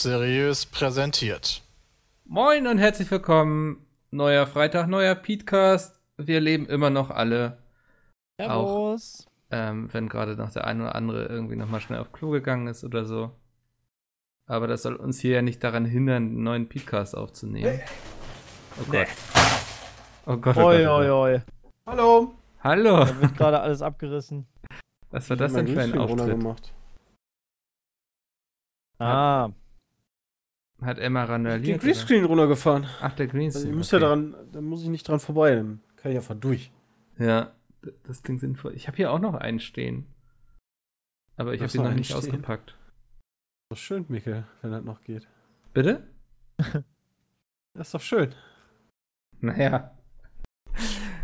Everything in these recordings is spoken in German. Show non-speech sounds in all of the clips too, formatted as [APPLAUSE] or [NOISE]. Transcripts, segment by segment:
Seriös präsentiert. Moin und herzlich willkommen. Neuer Freitag, neuer Podcast. Wir leben immer noch alle. Servus. Auch, ähm, wenn gerade noch der eine oder andere irgendwie nochmal schnell auf Klo gegangen ist oder so. Aber das soll uns hier ja nicht daran hindern, einen neuen Podcast aufzunehmen. Oh Gott. Oh Gott. Oh oi, Gott, oi, oi. Hallo. Hallo. Da wird gerade alles abgerissen. Was war das denn für ein Auftritt? Gemacht. Ah. Hat Emma randaliert? Den Greenscreen runtergefahren. Ach, der Greenscreen. Also, muss okay. ja daran, da muss ich nicht dran vorbei, dann kann ich einfach durch. Ja, das klingt sinnvoll. Ich habe hier auch noch einen stehen. Aber ich habe ihn noch nicht stehen? ausgepackt. Das ist schön, Mikkel, wenn das noch geht. Bitte? [LAUGHS] das ist doch schön. Naja.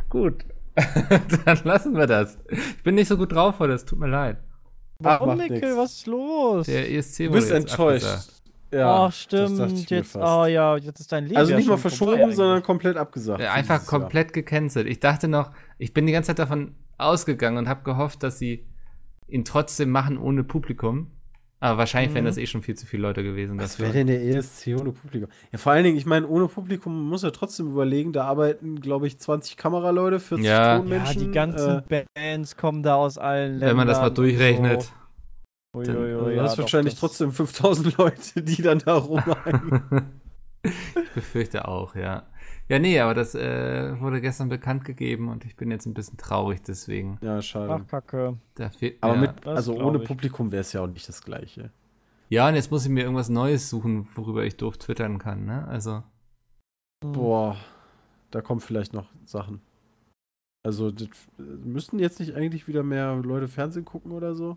Gut. [LAUGHS] dann lassen wir das. Ich bin nicht so gut drauf heute, es tut mir leid. Warum, Mikkel? Was ist los? Der ESC wurde Du bist enttäuscht. Abgesagt. Ja, Ach, stimmt. Jetzt, oh ja, jetzt ist dein Leben. Also nicht mal verschoben, sondern komplett abgesagt. Ja, einfach komplett gecancelt. Ich dachte noch, ich bin die ganze Zeit davon ausgegangen und habe gehofft, dass sie ihn trotzdem machen ohne Publikum. Aber wahrscheinlich mhm. wären das eh schon viel zu viele Leute gewesen. Was wäre denn der ESC ohne Publikum? Ja, vor allen Dingen, ich meine, ohne Publikum muss er trotzdem überlegen, da arbeiten, glaube ich, 20 Kameraleute, 40 ja. Tonmenschen. Ja, die ganzen äh, Bands kommen da aus allen Ländern. Wenn man das mal durchrechnet. So. Ui, ui, ui, du hast wahrscheinlich das trotzdem 5000 Leute, die dann da rumhängen. [LAUGHS] ich befürchte auch, ja. Ja, nee, aber das äh, wurde gestern bekannt gegeben und ich bin jetzt ein bisschen traurig deswegen. Ja, schade. Ach, kacke. Fehlt, aber ja, mit, also ohne ich. Publikum wäre es ja auch nicht das Gleiche. Ja, und jetzt muss ich mir irgendwas Neues suchen, worüber ich doof twittern kann, ne? Also. Hm. Boah, da kommen vielleicht noch Sachen. Also, das, müssten jetzt nicht eigentlich wieder mehr Leute Fernsehen gucken oder so?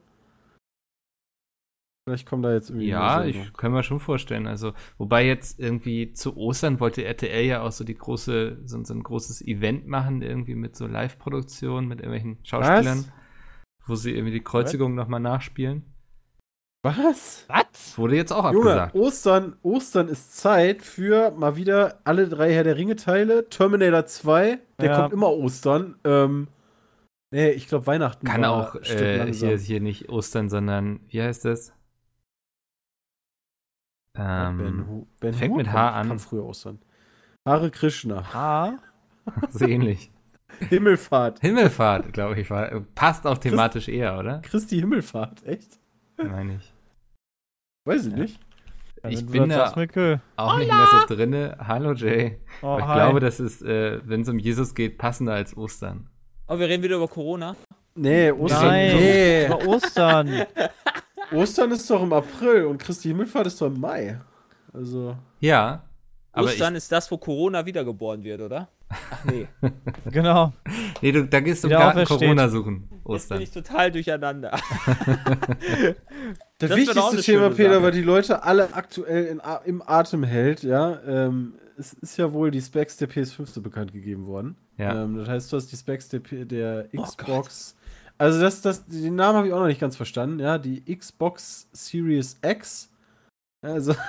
Vielleicht kommen da jetzt irgendwie. Ja, ich kann mir schon vorstellen. Also, wobei jetzt irgendwie zu Ostern wollte RTL ja auch so die große, so, so ein großes Event machen, irgendwie mit so Live-Produktion, mit irgendwelchen Schauspielern, Was? wo sie irgendwie die Kreuzigung nochmal nachspielen. Was? Was? Wurde jetzt auch abgesagt. Junge, Ostern, Ostern ist Zeit für mal wieder alle drei Herr der Ringe-Teile. Terminator 2, der ja. kommt immer Ostern. Ähm, nee, ich glaube Weihnachten. Kann auch äh, hier, hier nicht Ostern, sondern wie heißt das? Ähm, ben, ben fängt mit H an. Kann früher Ostern. Hare Krishna. H? [LAUGHS] so ähnlich. Himmelfahrt. Himmelfahrt, glaube ich, war. Passt auch thematisch Christ, eher, oder? Christi Himmelfahrt, echt? Meine ich. Weiß ich nicht. Ja, ich bin da auch Hola. nicht mehr so drinne. Hallo Jay. Oh, ich hi. glaube, das ist, äh, wenn es um Jesus geht, passender als Ostern. Oh, wir reden wieder über Corona. Nee, Ostern. Nein, nee. über Ostern. [LAUGHS] Ostern ist doch im April und Christi Himmelfahrt ist doch im Mai. Also. Ja. Ostern ist das, wo Corona wiedergeboren wird, oder? Ach nee. [LAUGHS] genau. Nee, du, da gehst du im Garten Corona suchen. Ostern. Jetzt bin ich total durcheinander. das, das wichtigste Thema, Peter, Sache. weil die Leute alle aktuell in, im Atem hält, ja, ähm, es ist ja wohl die Specs der PS5 so bekannt gegeben worden. Ja. Ähm, das heißt, du hast die Specs der, der oh Xbox oh also das, das, den Namen habe ich auch noch nicht ganz verstanden, ja. Die Xbox Series X. Also. [LAUGHS]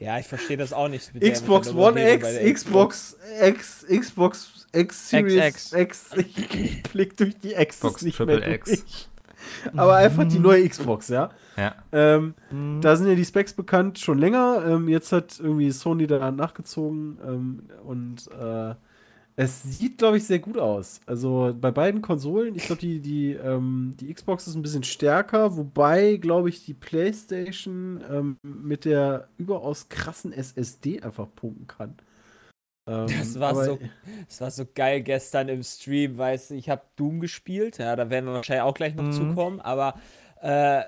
Ja, ich verstehe das auch nicht. Xbox One X, Xbox X, Xbox X Series X. X. Ich [LAUGHS] blick durch die X Xbox nicht Triple mehr X. Aber einfach die neue Xbox, ja. Ja. Ähm, mhm. Da sind ja die Specs bekannt schon länger. Ähm, jetzt hat irgendwie Sony da nachgezogen ähm, und äh, es sieht, glaube ich, sehr gut aus. Also bei beiden Konsolen, ich glaube, die, die, ähm, die Xbox ist ein bisschen stärker, wobei, glaube ich, die PlayStation ähm, mit der überaus krassen SSD einfach punkten kann. Ähm, das, war so, das war so geil gestern im Stream, weißt du, ich habe Doom gespielt, ja, da werden wir wahrscheinlich auch gleich noch mhm. zukommen, aber äh,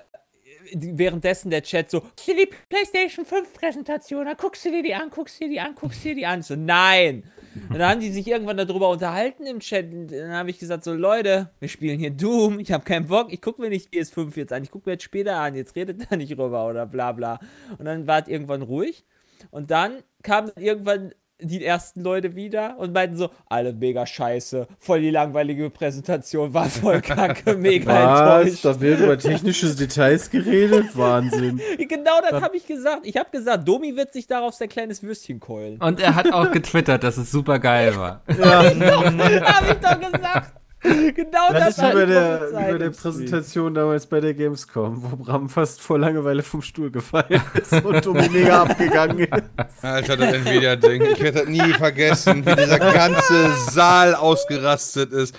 währenddessen der Chat so, guckst du die PlayStation 5 Präsentation, dann guckst du dir die an, guckst du dir die an, guckst du dir die an. So, nein. Und dann haben die sich irgendwann darüber unterhalten im Chat. Und dann habe ich gesagt, so Leute, wir spielen hier Doom, ich habe keinen Bock, ich gucke mir nicht PS5 jetzt an, ich gucke mir jetzt später an, jetzt redet da nicht rüber oder bla bla. Und dann war es irgendwann ruhig. Und dann kam irgendwann die ersten Leute wieder und meinten so, alle mega scheiße, voll die langweilige Präsentation, war voll [LAUGHS] kacke, mega Was? enttäuscht. Da wird über technische Details geredet, Wahnsinn. [LAUGHS] genau das habe ich gesagt. Ich habe gesagt, Domi wird sich darauf sein kleines Würstchen keulen. Und er hat auch getwittert, dass es super geil war. [LAUGHS] Ja, habe ich doch gesagt. [LAUGHS] genau das, das ist halt wie bei der, wie bei der Präsentation damals bei der Gamescom, wo Bram fast vor Langeweile vom Stuhl gefallen ist und Tommy mega abgegangen ist. Alter, das Nvidia-Ding. Ich werde das nie vergessen, wie dieser ganze Saal ausgerastet ist.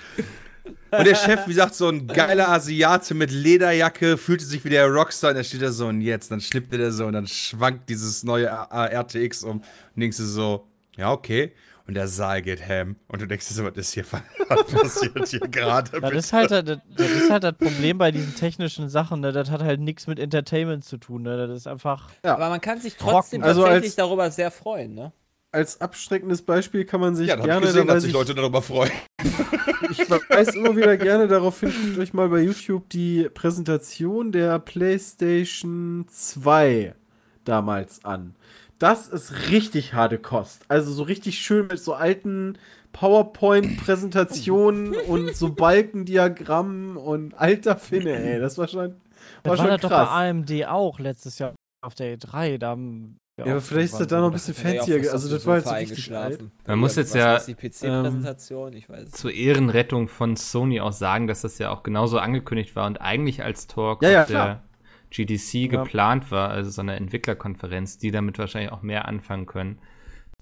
Und der Chef, wie gesagt, so ein geiler Asiate mit Lederjacke, fühlte sich wie der Rockstar und da steht er so und jetzt, dann schnippt er so und dann schwankt dieses neue RTX um und denkst du so, ja, okay und der Saal geht ham. Und du denkst dir so, was ist hier [LAUGHS] passiert hier gerade? Das ist, halt, das, das, ist halt das Problem bei diesen technischen Sachen. Ne? Das hat halt nichts mit Entertainment zu tun. Ne? Das ist einfach. Ja. Aber man kann sich trotzdem also tatsächlich darüber sehr freuen, ne? Als abschreckendes Beispiel kann man sich ja, gerne. Gesehen, dass sich Leute darüber freuen. ich weise immer wieder gerne darauf hin, euch mal bei YouTube die Präsentation der PlayStation 2 damals an das ist richtig harte Kost. Also so richtig schön mit so alten PowerPoint-Präsentationen [LAUGHS] und so Balkendiagrammen und alter Finne, ey. Das war schon, war das schon war krass. doch bei AMD auch letztes Jahr auf der E3. Da haben ja, aber vielleicht ist das da noch ein bisschen fancier. Also, das war jetzt so richtig alt. Man muss jetzt ja ähm, zur Ehrenrettung von Sony auch sagen, dass das ja auch genauso angekündigt war und eigentlich als Talk ja, ja, der klar. GDC ja. geplant war, also so eine Entwicklerkonferenz, die damit wahrscheinlich auch mehr anfangen können.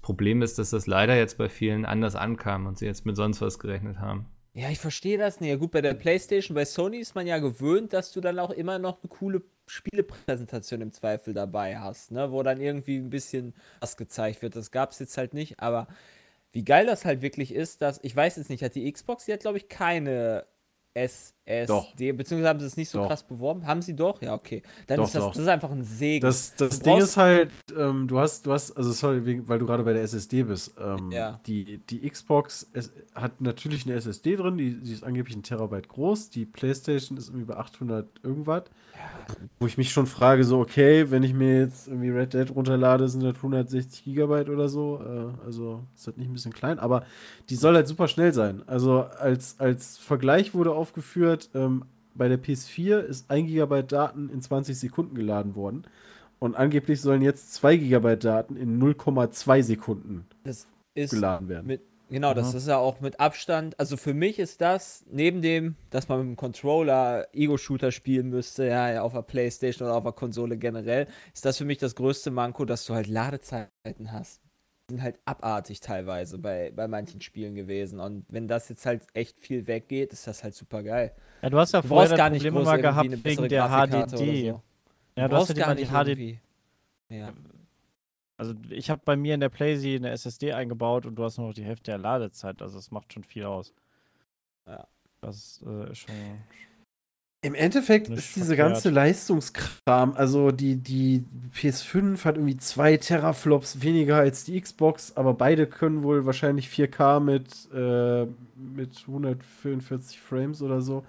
Problem ist, dass das leider jetzt bei vielen anders ankam und sie jetzt mit sonst was gerechnet haben. Ja, ich verstehe das nicht. Ja, gut, bei der PlayStation, bei Sony ist man ja gewöhnt, dass du dann auch immer noch eine coole Spielepräsentation im Zweifel dabei hast, ne? wo dann irgendwie ein bisschen was gezeigt wird. Das gab es jetzt halt nicht, aber wie geil das halt wirklich ist, dass, ich weiß jetzt nicht, hat die Xbox, die hat glaube ich keine SSD, doch. beziehungsweise haben sie es nicht so doch. krass beworben. Haben sie doch? Ja, okay. Dann doch, ist das, das ist einfach ein Segen. Das, das Ding ist halt, ähm, du hast, du hast, also sorry, weil du gerade bei der SSD bist. Ähm, ja. die, die Xbox es, hat natürlich eine SSD drin, die, die ist angeblich ein Terabyte groß. Die PlayStation ist irgendwie bei 800 irgendwas. Wo ich mich schon frage, so, okay, wenn ich mir jetzt irgendwie Red Dead runterlade, sind das 160 Gigabyte oder so. Äh, also ist das nicht ein bisschen klein, aber die soll halt super schnell sein. Also als, als Vergleich wurde aufgeführt, ähm, bei der PS4 ist 1 Gigabyte Daten in 20 Sekunden geladen worden. Und angeblich sollen jetzt 2 Gigabyte Daten in 0,2 Sekunden geladen werden. Mit Genau, das ist ja auch mit Abstand. Also für mich ist das, neben dem, dass man mit dem Controller Ego-Shooter spielen müsste, ja, auf der Playstation oder auf der Konsole generell, ist das für mich das größte Manko, dass du halt Ladezeiten hast. Die sind halt abartig teilweise bei, bei manchen Spielen gewesen. Und wenn das jetzt halt echt viel weggeht, ist das halt super geil. Ja, du hast ja du vorher gar nicht Problem mal gehabt wegen der HDD. So. Ja, du, du hast ja nicht HDD. Ja. Also ich habe bei mir in der PlayZ eine SSD eingebaut und du hast noch die Hälfte der Ladezeit. Also es macht schon viel aus. Ja. Das äh, ist schon. Im Endeffekt ist diese verkehrt. ganze Leistungskram, also die, die PS5 hat irgendwie zwei Teraflops weniger als die Xbox, aber beide können wohl wahrscheinlich 4K mit, äh, mit 144 Frames oder so.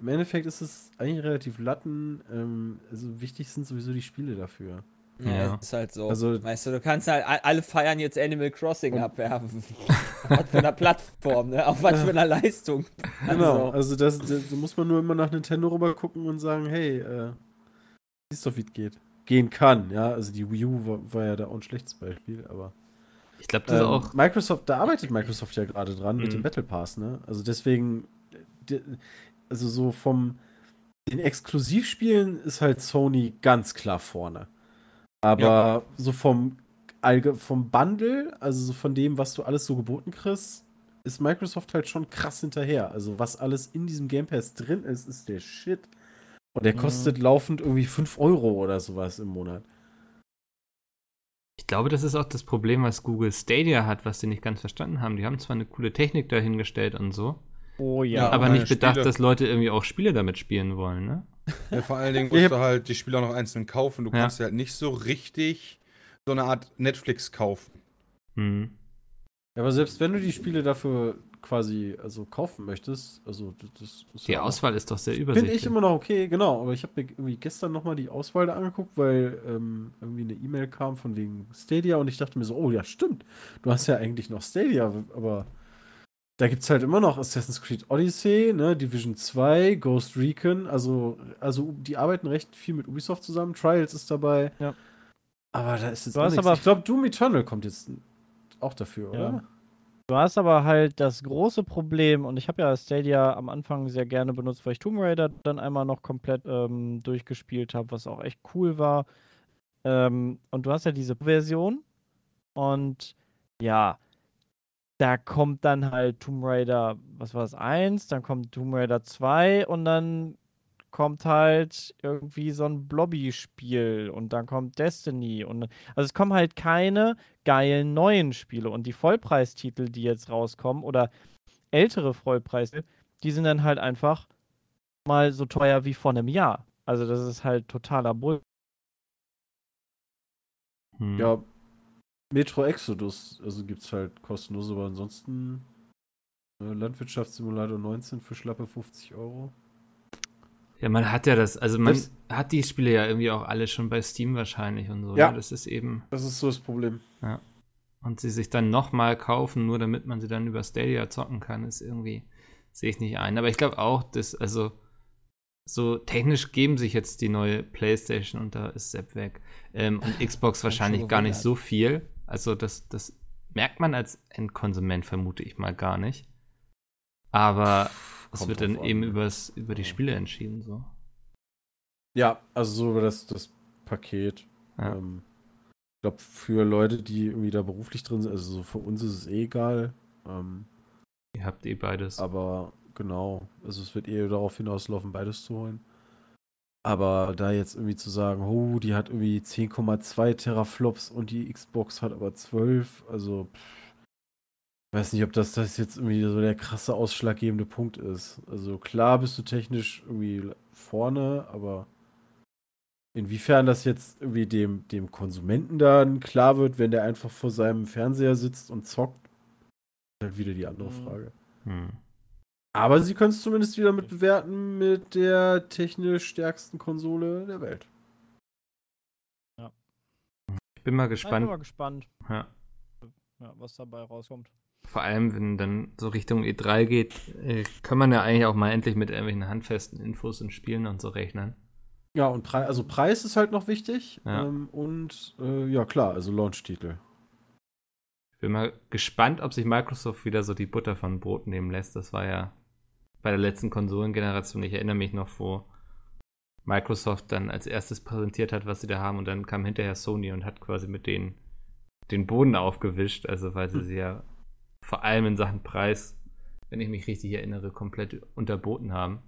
Im Endeffekt ist es eigentlich relativ latten. Ähm, also wichtig sind sowieso die Spiele dafür. Ja, ja, ist halt so. Also, weißt du, du kannst halt, alle feiern jetzt Animal Crossing abwerfen. [LAUGHS] Auf was für einer Plattform, ne? Auf was für einer Leistung. Genau, also, also das, das, da muss man nur immer nach Nintendo rüber gucken und sagen, hey, äh, siehst doch, wie es geht. Gehen kann, ja. Also die Wii U war, war ja da auch ein schlechtes Beispiel, aber. Ich glaube, das ähm, auch. Microsoft, da arbeitet Microsoft ja gerade dran mhm. mit dem Battle Pass, ne? Also deswegen, also so vom den Exklusivspielen ist halt Sony ganz klar vorne. Aber ja. so vom, vom Bundle, also so von dem, was du alles so geboten kriegst, ist Microsoft halt schon krass hinterher. Also was alles in diesem Game Pass drin ist, ist der Shit. Und der mhm. kostet laufend irgendwie 5 Euro oder sowas im Monat. Ich glaube, das ist auch das Problem, was Google Stadia hat, was sie nicht ganz verstanden haben. Die haben zwar eine coole Technik dahingestellt und so. Oh ja. Aber nicht bedacht, Spiele. dass Leute irgendwie auch Spiele damit spielen wollen, ne? Ja, vor allen Dingen musst du halt die Spiele auch noch einzeln kaufen. Du ja. kannst halt nicht so richtig so eine Art Netflix kaufen. Mhm. Ja, aber selbst wenn du die Spiele dafür quasi also kaufen möchtest, also das ist Die Auswahl ist doch sehr übersichtlich. Finde ich immer noch okay, genau. Aber ich habe mir irgendwie gestern nochmal die Auswahl da angeguckt, weil ähm, irgendwie eine E-Mail kam von wegen Stadia und ich dachte mir so, oh ja, stimmt. Du hast ja eigentlich noch Stadia, aber da gibt es halt immer noch Assassin's Creed Odyssey, ne, Division 2, Ghost Recon, also, also die arbeiten recht viel mit Ubisoft zusammen, Trials ist dabei. Ja. Aber da ist jetzt auch nichts. Aber ich glaube, Doom Eternal kommt jetzt auch dafür, oder? Du hast aber halt das große Problem, und ich habe ja Stadia am Anfang sehr gerne benutzt, weil ich Tomb Raider dann einmal noch komplett ähm, durchgespielt habe, was auch echt cool war. Ähm, und du hast ja diese Version. Und ja, da kommt dann halt Tomb Raider, was war das, 1, dann kommt Tomb Raider 2 und dann kommt halt irgendwie so ein Blobby-Spiel und dann kommt Destiny und also es kommen halt keine geilen neuen Spiele und die Vollpreistitel, die jetzt rauskommen oder ältere Vollpreistitel, die sind dann halt einfach mal so teuer wie vor einem Jahr. Also das ist halt totaler Bull. Hm. Ja, Metro Exodus, also gibt's halt kostenlos, aber ansonsten äh, Landwirtschaftssimulator 19 für schlappe 50 Euro. Ja, man hat ja das, also man das, hat die Spiele ja irgendwie auch alle schon bei Steam wahrscheinlich und so. Ja, das ist eben. Das ist so das Problem. Ja. Und sie sich dann nochmal kaufen, nur damit man sie dann über Stadia zocken kann, ist irgendwie, sehe ich nicht ein. Aber ich glaube auch, dass, also, so technisch geben sich jetzt die neue PlayStation und da ist Sepp weg. Ähm, und [LAUGHS] Xbox wahrscheinlich gar nicht so viel. Also, das, das merkt man als Endkonsument, vermute ich mal gar nicht. Aber das wird dann an. eben übers, über die Spiele entschieden, so. Ja, also so über das, das Paket. Ja. Ähm, ich glaube, für Leute, die irgendwie da beruflich drin sind, also so für uns ist es eh egal. Ähm, Ihr habt eh beides. Aber genau, also es wird eh darauf hinauslaufen, beides zu holen. Aber da jetzt irgendwie zu sagen, oh, die hat irgendwie 10,2 Teraflops und die Xbox hat aber 12, also pff, weiß nicht, ob das, das jetzt irgendwie so der krasse ausschlaggebende Punkt ist. Also klar bist du technisch irgendwie vorne, aber inwiefern das jetzt irgendwie dem, dem Konsumenten dann klar wird, wenn der einfach vor seinem Fernseher sitzt und zockt, ist halt wieder die andere mhm. Frage. Hm. Aber sie können es zumindest wieder mit bewerten mit der technisch stärksten Konsole der Welt. Ja. Ich bin mal gespannt. Ich bin mal gespannt. Ja. ja was dabei rauskommt vor allem, wenn dann so Richtung E3 geht, äh, kann man ja eigentlich auch mal endlich mit irgendwelchen handfesten Infos und Spielen und so rechnen. Ja, und Pre also Preis ist halt noch wichtig. Ja. Ähm, und äh, ja, klar, also Launch-Titel. Ich bin mal gespannt, ob sich Microsoft wieder so die Butter von Brot nehmen lässt. Das war ja bei der letzten Konsolengeneration, ich erinnere mich noch, wo Microsoft dann als erstes präsentiert hat, was sie da haben, und dann kam hinterher Sony und hat quasi mit denen den Boden aufgewischt, also weil sie hm. sie ja vor allem in Sachen Preis, wenn ich mich richtig erinnere, komplett unterboten haben.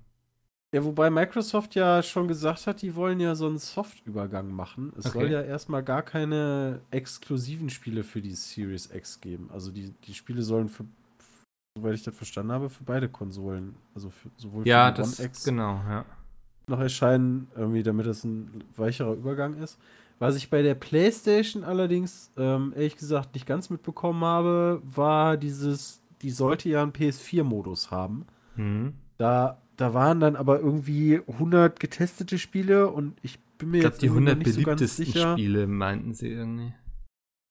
Ja, wobei Microsoft ja schon gesagt hat, die wollen ja so einen Soft-Übergang machen. Es okay. soll ja erstmal gar keine exklusiven Spiele für die Series X geben. Also die, die Spiele sollen für, soweit ich das verstanden habe, für beide Konsolen, also für, sowohl ja, für die One X genau, ja. noch erscheinen, irgendwie, damit es ein weicherer Übergang ist. Was ich bei der PlayStation allerdings, ähm, ehrlich gesagt, nicht ganz mitbekommen habe, war dieses, die sollte ja einen PS4-Modus haben. Mhm. Da, da waren dann aber irgendwie 100 getestete Spiele und ich bin mir ich glaub, jetzt die 100 nicht beliebtesten so ganz Spiele meinten sie irgendwie.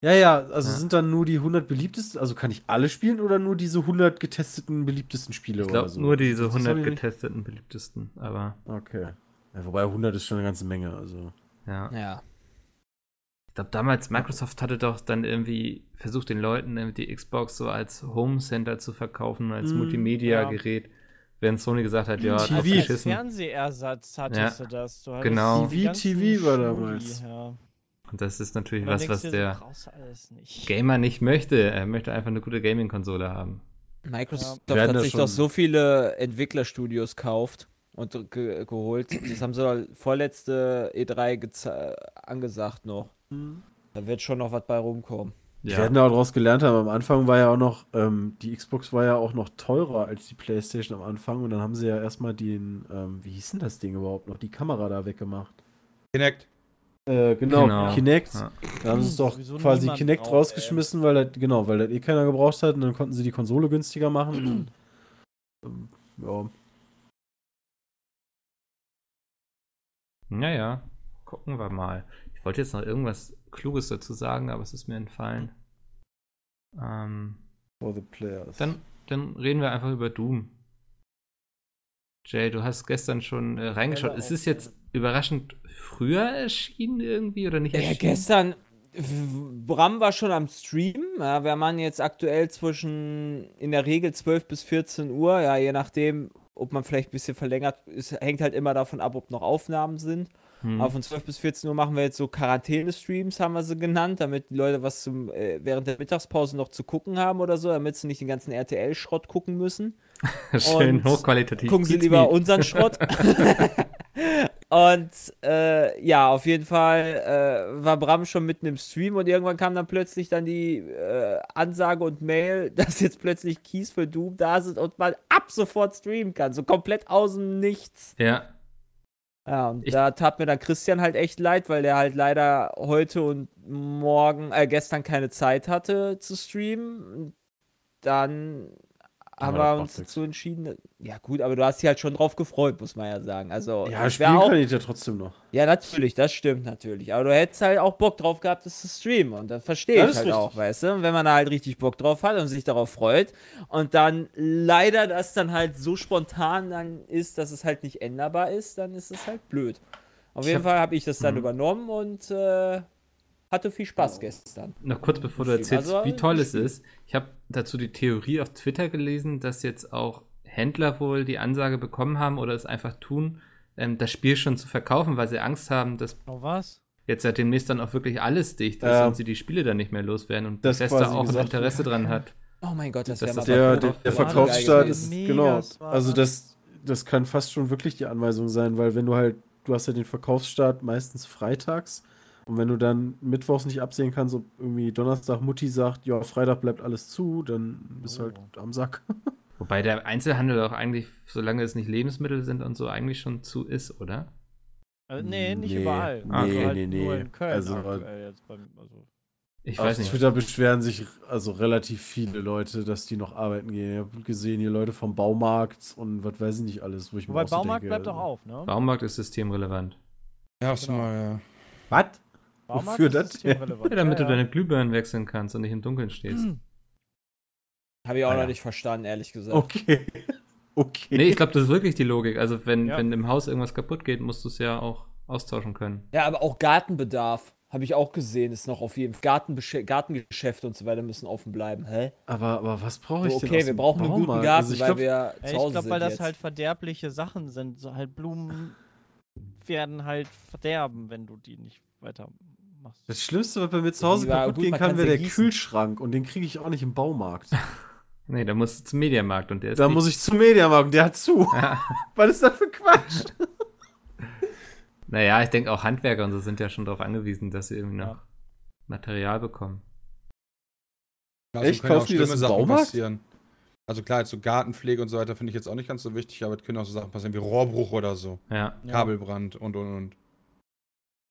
Ja, ja, also ja. sind dann nur die 100 beliebtesten, also kann ich alle spielen oder nur diese 100 getesteten beliebtesten Spiele ich glaube so? nur diese 100 getesteten beliebtesten, aber Okay. Ja, wobei 100 ist schon eine ganze Menge, also. Ja. Ja glaube, damals Microsoft hatte doch dann irgendwie versucht, den Leuten die Xbox so als Home Center zu verkaufen, als mm, Multimedia-Gerät. Ja. Während Sony gesagt hat, ja, TV. Als Fernsehersatz hattest ja. du das. Du genau. TV, TV war damals. Ja. Und das ist natürlich was, was der nicht. Gamer nicht möchte. Er möchte einfach eine gute Gaming-Konsole haben. Microsoft ja. hat sich doch so viele Entwicklerstudios kauft und ge geholt. Das haben sie vorletzte E3 angesagt noch. Mhm. Da wird schon noch was bei rumkommen. Ja. Wir werden daraus gelernt haben, am Anfang war ja auch noch, ähm, die Xbox war ja auch noch teurer als die Playstation am Anfang und dann haben sie ja erstmal den, ähm, wie hieß denn das Ding überhaupt noch, die Kamera da weggemacht. Kinect. Äh, genau, genau, Kinect. Ja. Da haben sie es doch quasi Kinect braucht, rausgeschmissen, ey. weil das, genau, weil das eh keiner gebraucht hat und dann konnten sie die Konsole günstiger machen. und, ähm, ja. Naja, gucken wir mal wollte jetzt noch irgendwas Kluges dazu sagen, aber es ist mir entfallen. Ähm, For the players. Dann, dann reden wir einfach über Doom. Jay, du hast gestern schon äh, reingeschaut. Ja, ist es jetzt überraschend früher erschienen irgendwie oder nicht ja, erschienen? gestern, Bram war schon am Stream. Ja, wir machen jetzt aktuell zwischen in der Regel 12 bis 14 Uhr. Ja, je nachdem, ob man vielleicht ein bisschen verlängert. Es hängt halt immer davon ab, ob noch Aufnahmen sind. Hm. Aber von 12 bis 14 Uhr machen wir jetzt so Quarantäne-Streams, haben wir sie genannt, damit die Leute was zum, äh, während der Mittagspause noch zu gucken haben oder so, damit sie nicht den ganzen RTL-Schrott gucken müssen. [LAUGHS] Schön Und hochqualitativ. Gucken sie lieber unseren Schrott. [LAUGHS] [LAUGHS] und äh, ja, auf jeden Fall äh, war Bram schon mitten im Stream und irgendwann kam dann plötzlich dann die äh, Ansage und Mail, dass jetzt plötzlich Keys für Doom da sind und man ab sofort streamen kann. So komplett aus dem Nichts. Ja. Ja, und ich da tat mir dann Christian halt echt leid, weil der halt leider heute und morgen, äh, gestern keine Zeit hatte zu streamen. Dann haben wir uns dazu entschieden. Ja, gut, aber du hast dich halt schon drauf gefreut, muss man ja sagen. Also, ja, spielen auch, kann ich ja trotzdem noch. Ja, natürlich, das stimmt natürlich. Aber du hättest halt auch Bock drauf gehabt, das zu streamen. Und das verstehe ja, ich halt richtig. auch, weißt du? Und wenn man da halt richtig Bock drauf hat und sich darauf freut und dann leider das dann halt so spontan dann ist, dass es halt nicht änderbar ist, dann ist es halt blöd. Auf ich jeden hab, Fall habe ich das dann mhm. übernommen und äh, hatte viel Spaß gestern. Noch kurz bevor du erzählst, also, wie toll es ist. Ich habe dazu die Theorie auf Twitter gelesen, dass jetzt auch Händler wohl die Ansage bekommen haben oder es einfach tun, ähm, das Spiel schon zu verkaufen, weil sie Angst haben, dass oh, was? jetzt seit demnächst dann auch wirklich alles dicht ist ja. und sie die Spiele dann nicht mehr loswerden und das Bethesda auch ein Interesse dran hat. Oh mein Gott, das, das wäre der, der, der Verkaufsstart ist, genau, also das, das kann fast schon wirklich die Anweisung sein, weil wenn du halt, du hast ja den Verkaufsstart meistens freitags und wenn du dann mittwochs nicht absehen kannst, ob irgendwie Donnerstag Mutti sagt, ja, Freitag bleibt alles zu, dann bist du halt oh. halt am Sack. [LAUGHS] Wobei der Einzelhandel auch eigentlich, solange es nicht Lebensmittel sind und so, eigentlich schon zu ist, oder? Also, nee, nicht nee, überall. Nee, also halt nee, nee. Nur in Köln also, beim, also. Ich weiß nicht. Auf Twitter beschweren sich also relativ viele Leute, dass die noch arbeiten gehen. Ich habe gesehen, hier Leute vom Baumarkt und was weiß ich nicht alles, wo ich Wobei mir Baumarkt denke, bleibt doch also auf, ne? Baumarkt ist systemrelevant. Ja, hast genau. mal, ja. Was? Wofür das? Ja. ja, damit ja, du deine Glühbirnen wechseln kannst und nicht im Dunkeln stehst. Hm. Habe ich auch ah, noch nicht verstanden, ehrlich gesagt. Okay. [LAUGHS] okay. Nee, ich glaube, das ist wirklich die Logik. Also, wenn, wenn im Haus irgendwas kaputt geht, musst du es ja auch austauschen können. Ja, aber auch Gartenbedarf. Habe ich auch gesehen, ist noch auf jeden Fall. Gartengeschäfte und so weiter müssen offen bleiben. Hä? Aber, aber was brauche ich so, okay, denn? Okay, wir brauchen einen guten Garten, also weil glaub, wir zu Hause Ich glaube, weil das jetzt. halt verderbliche Sachen sind. So halt Blumen werden halt verderben, wenn du die nicht weiter machst. Das Schlimmste, was bei mir zu Hause kaputt gut, gehen kann, wäre der gießen. Kühlschrank und den kriege ich auch nicht im Baumarkt. [LAUGHS] nee, da musst du zum Mediamarkt und der ist. Da muss ich zum Mediamarkt und der hat zu. Ja. [LAUGHS] Was ist das für Quatsch? [LAUGHS] naja, ich denke auch Handwerker und so sind ja schon darauf angewiesen, dass sie irgendwie noch ja. Material bekommen. Also Echt? Kaufen die das im Baumarkt? Passieren. Also klar, jetzt so Gartenpflege und so weiter finde ich jetzt auch nicht ganz so wichtig, aber es können auch so Sachen passieren wie Rohrbruch oder so. Ja. Kabelbrand und und und.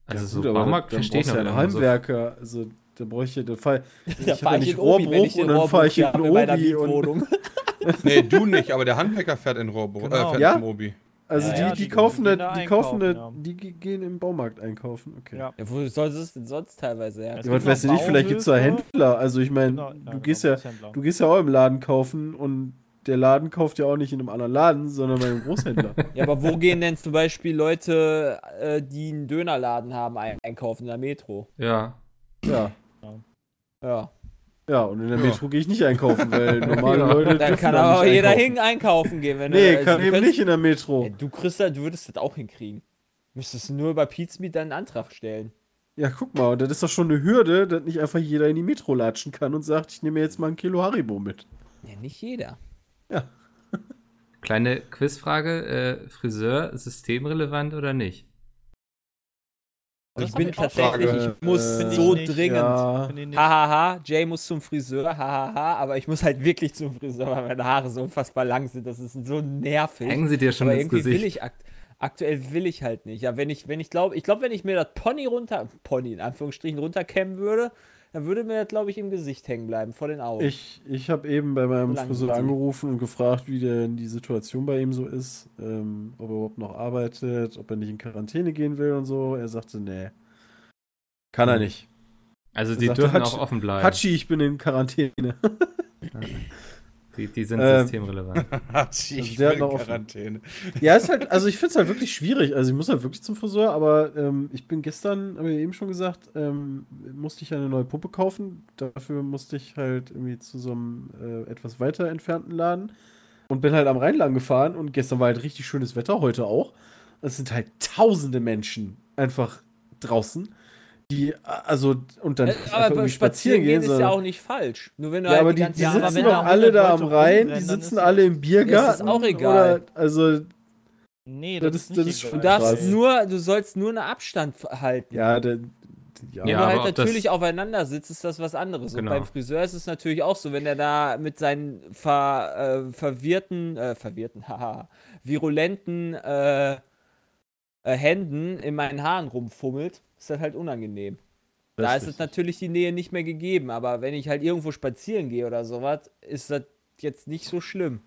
Also ja, so gut, Baumarkt verstehe ich noch. Ja Heimwerker, also da bräuchte [LAUGHS] ich, da fahr, ich da ja nicht Rohrbruch und dann fahre ich in Obi und [LAUGHS] Nee, du nicht, aber der Handwerker fährt in Rohrbruch, äh, genau. äh, fährt ja? in Obi. Also ja, die, die, die, kaufen die, die kaufen ja. die gehen im Baumarkt einkaufen, okay. Ja, ja wo soll es denn sonst teilweise Ja, was weißt du nicht, vielleicht gibt es da Händler. Also ich meine, genau, du gehst genau, ja, du gehst ja auch im Laden kaufen und der Laden kauft ja auch nicht in einem anderen Laden, sondern bei einem Großhändler. [LAUGHS] ja, aber wo gehen denn zum Beispiel Leute, äh, die einen Dönerladen haben, einkaufen in der Metro? Ja. Ja. Ja. Ja, und in der Metro gehe ich nicht einkaufen, weil [LAUGHS] normale ja. Leute. Dann kann aber auch jeder hin einkaufen gehen, wenn Nee, du, kann also, eben nicht in der Metro. Ja, du, kriegst, du würdest das auch hinkriegen. Müsstest nur über Pizmeet deinen Antrag stellen. Ja, guck mal, das ist doch schon eine Hürde, dass nicht einfach jeder in die Metro latschen kann und sagt, ich nehme jetzt mal ein Kilo Haribo mit. Ja, nicht jeder. Ja. Kleine Quizfrage: äh, Friseur systemrelevant oder nicht? ich bin tatsächlich, ich muss äh, so nicht, dringend. Hahaha, ja. ha, ha. Jay muss zum Friseur, hahaha, ha, aber ich muss halt wirklich zum Friseur, weil meine Haare so unfassbar lang sind. Das ist so nervig. Hängen sie dir schon aber ins irgendwie Gesicht? Will ich akt aktuell will ich halt nicht. Ja, wenn ich, wenn ich glaube, ich glaube, wenn ich mir das Pony runter, Pony in Anführungsstrichen runterkämmen würde, dann würde mir das, glaube ich, im Gesicht hängen bleiben, vor den Augen. Ich, ich habe eben bei meinem Friseur angerufen und gefragt, wie denn die Situation bei ihm so ist, ähm, ob er überhaupt noch arbeitet, ob er nicht in Quarantäne gehen will und so. Er sagte, nee, kann er nicht. Also sie dürfen Hachi, auch offen bleiben. Hachi, ich bin in Quarantäne. [LAUGHS] [LAUGHS] Die, die sind ähm, systemrelevant. ich also bin in Quarantäne. Ja, ist halt, also ich finde es halt wirklich schwierig. Also ich muss halt wirklich zum Friseur, aber ähm, ich bin gestern, habe ich eben schon gesagt, ähm, musste ich eine neue Puppe kaufen. Dafür musste ich halt irgendwie zu so einem äh, etwas weiter entfernten Laden und bin halt am Rheinland gefahren und gestern war halt richtig schönes Wetter, heute auch. Es sind halt tausende Menschen einfach draußen die, also, und dann äh, aber spazieren gehen ist ja auch nicht falsch. Nur wenn du ja, halt aber die, die, die sitzen doch alle da am Rhein, die sitzen alle im Biergarten. Das ist auch egal. Oder, also, nee, das, das ist, das ist schon Du darfst krass. nur, du sollst nur einen Abstand halten. Ja, der, ja, wenn du halt natürlich aufeinander sitzt, ist das was anderes. Genau. Und beim Friseur ist es natürlich auch so, wenn er da mit seinen ver, äh, verwirrten, äh, verwirrten, [LAUGHS] haha, virulenten äh, äh, Händen in meinen Haaren rumfummelt, ist das halt unangenehm. Das da ist es natürlich die Nähe nicht mehr gegeben, aber wenn ich halt irgendwo spazieren gehe oder sowas, ist das jetzt nicht so schlimm.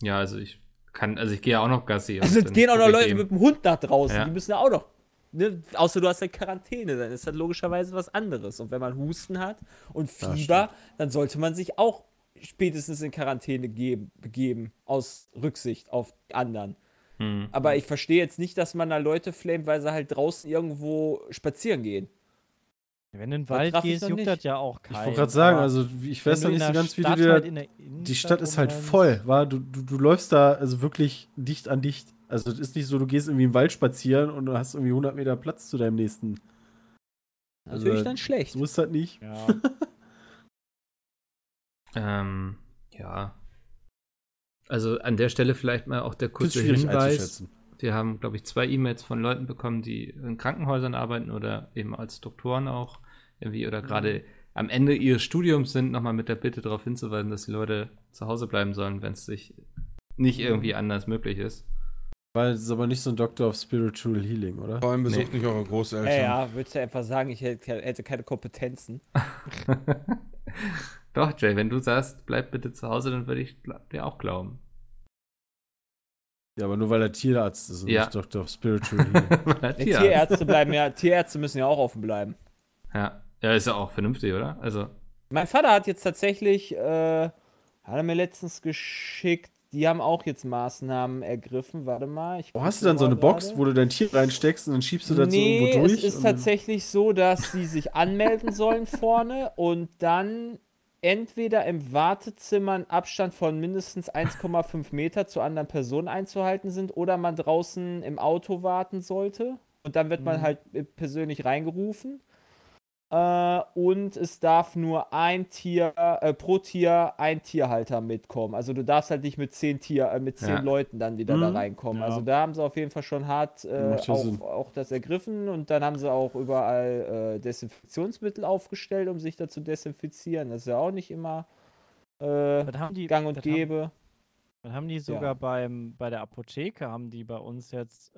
Ja, also ich kann, also ich gehe ja auch noch Gassi. Also es gehen auch noch Leute mit dem Hund nach draußen, ja. die müssen ja auch noch. Ne? Außer du hast ja Quarantäne, dann ist das logischerweise was anderes. Und wenn man Husten hat und Fieber, dann sollte man sich auch spätestens in Quarantäne geben, begeben, aus Rücksicht auf anderen. Hm. Aber ich verstehe jetzt nicht, dass man da Leute flamet, weil sie halt draußen irgendwo spazieren gehen. Wenn du in den Wald gehst, juckt das ja auch keinen. Ich wollte gerade sagen, also ich weiß noch nicht so ganz, wie du dir. Halt die Stadt ist halt voll, war du, du, du läufst da also wirklich dicht an dicht. Also es ist nicht so, du gehst irgendwie im Wald spazieren und du hast irgendwie 100 Meter Platz zu deinem nächsten. Also, Natürlich dann schlecht. So ist das nicht. Ja. [LAUGHS] ähm, ja. Also an der Stelle vielleicht mal auch der kurze Hinweis. Wir haben, glaube ich, zwei E-Mails von Leuten bekommen, die in Krankenhäusern arbeiten oder eben als Doktoren auch irgendwie oder gerade am Ende ihres Studiums sind, nochmal mit der Bitte darauf hinzuweisen, dass die Leute zu Hause bleiben sollen, wenn es sich nicht irgendwie anders möglich ist. Weil es ist aber nicht so ein Doctor of Spiritual Healing, oder? Vor allem besucht nee. nicht eure Großeltern. Ja, ja, würdest du einfach sagen, ich hätte keine Kompetenzen. [LAUGHS] Doch, Jay, wenn du sagst, bleib bitte zu Hause, dann würde ich dir auch glauben. Ja, aber nur weil er Tierarzt ist und ja. nicht Dr. Spiritual Healing. [LAUGHS] Tierärzte bleiben ja, Tierärzte müssen ja auch offen bleiben. Ja, ja, ist ja auch vernünftig, oder? Also. Mein Vater hat jetzt tatsächlich, äh, hat er mir letztens geschickt, die haben auch jetzt Maßnahmen ergriffen. Warte mal. oh, hast du dann so eine gerade. Box, wo du dein Tier reinsteckst und dann schiebst du das nee, so irgendwo durch? Es ist tatsächlich so, dass sie sich anmelden sollen vorne und dann entweder im Wartezimmer einen Abstand von mindestens 1,5 Meter zu anderen Personen einzuhalten sind oder man draußen im Auto warten sollte. Und dann wird man mhm. halt persönlich reingerufen. Äh, und es darf nur ein Tier, äh, pro Tier ein Tierhalter mitkommen. Also du darfst halt nicht mit zehn Tier, äh, mit zehn ja. Leuten dann wieder mhm. da reinkommen. Ja. Also da haben sie auf jeden Fall schon hart äh, auch, auch, das ergriffen und dann haben sie auch überall äh, Desinfektionsmittel aufgestellt, um sich da zu desinfizieren. Das ist ja auch nicht immer äh, die, Gang und Gäbe. Haben, dann haben die sogar ja. beim, bei der Apotheke, haben die bei uns jetzt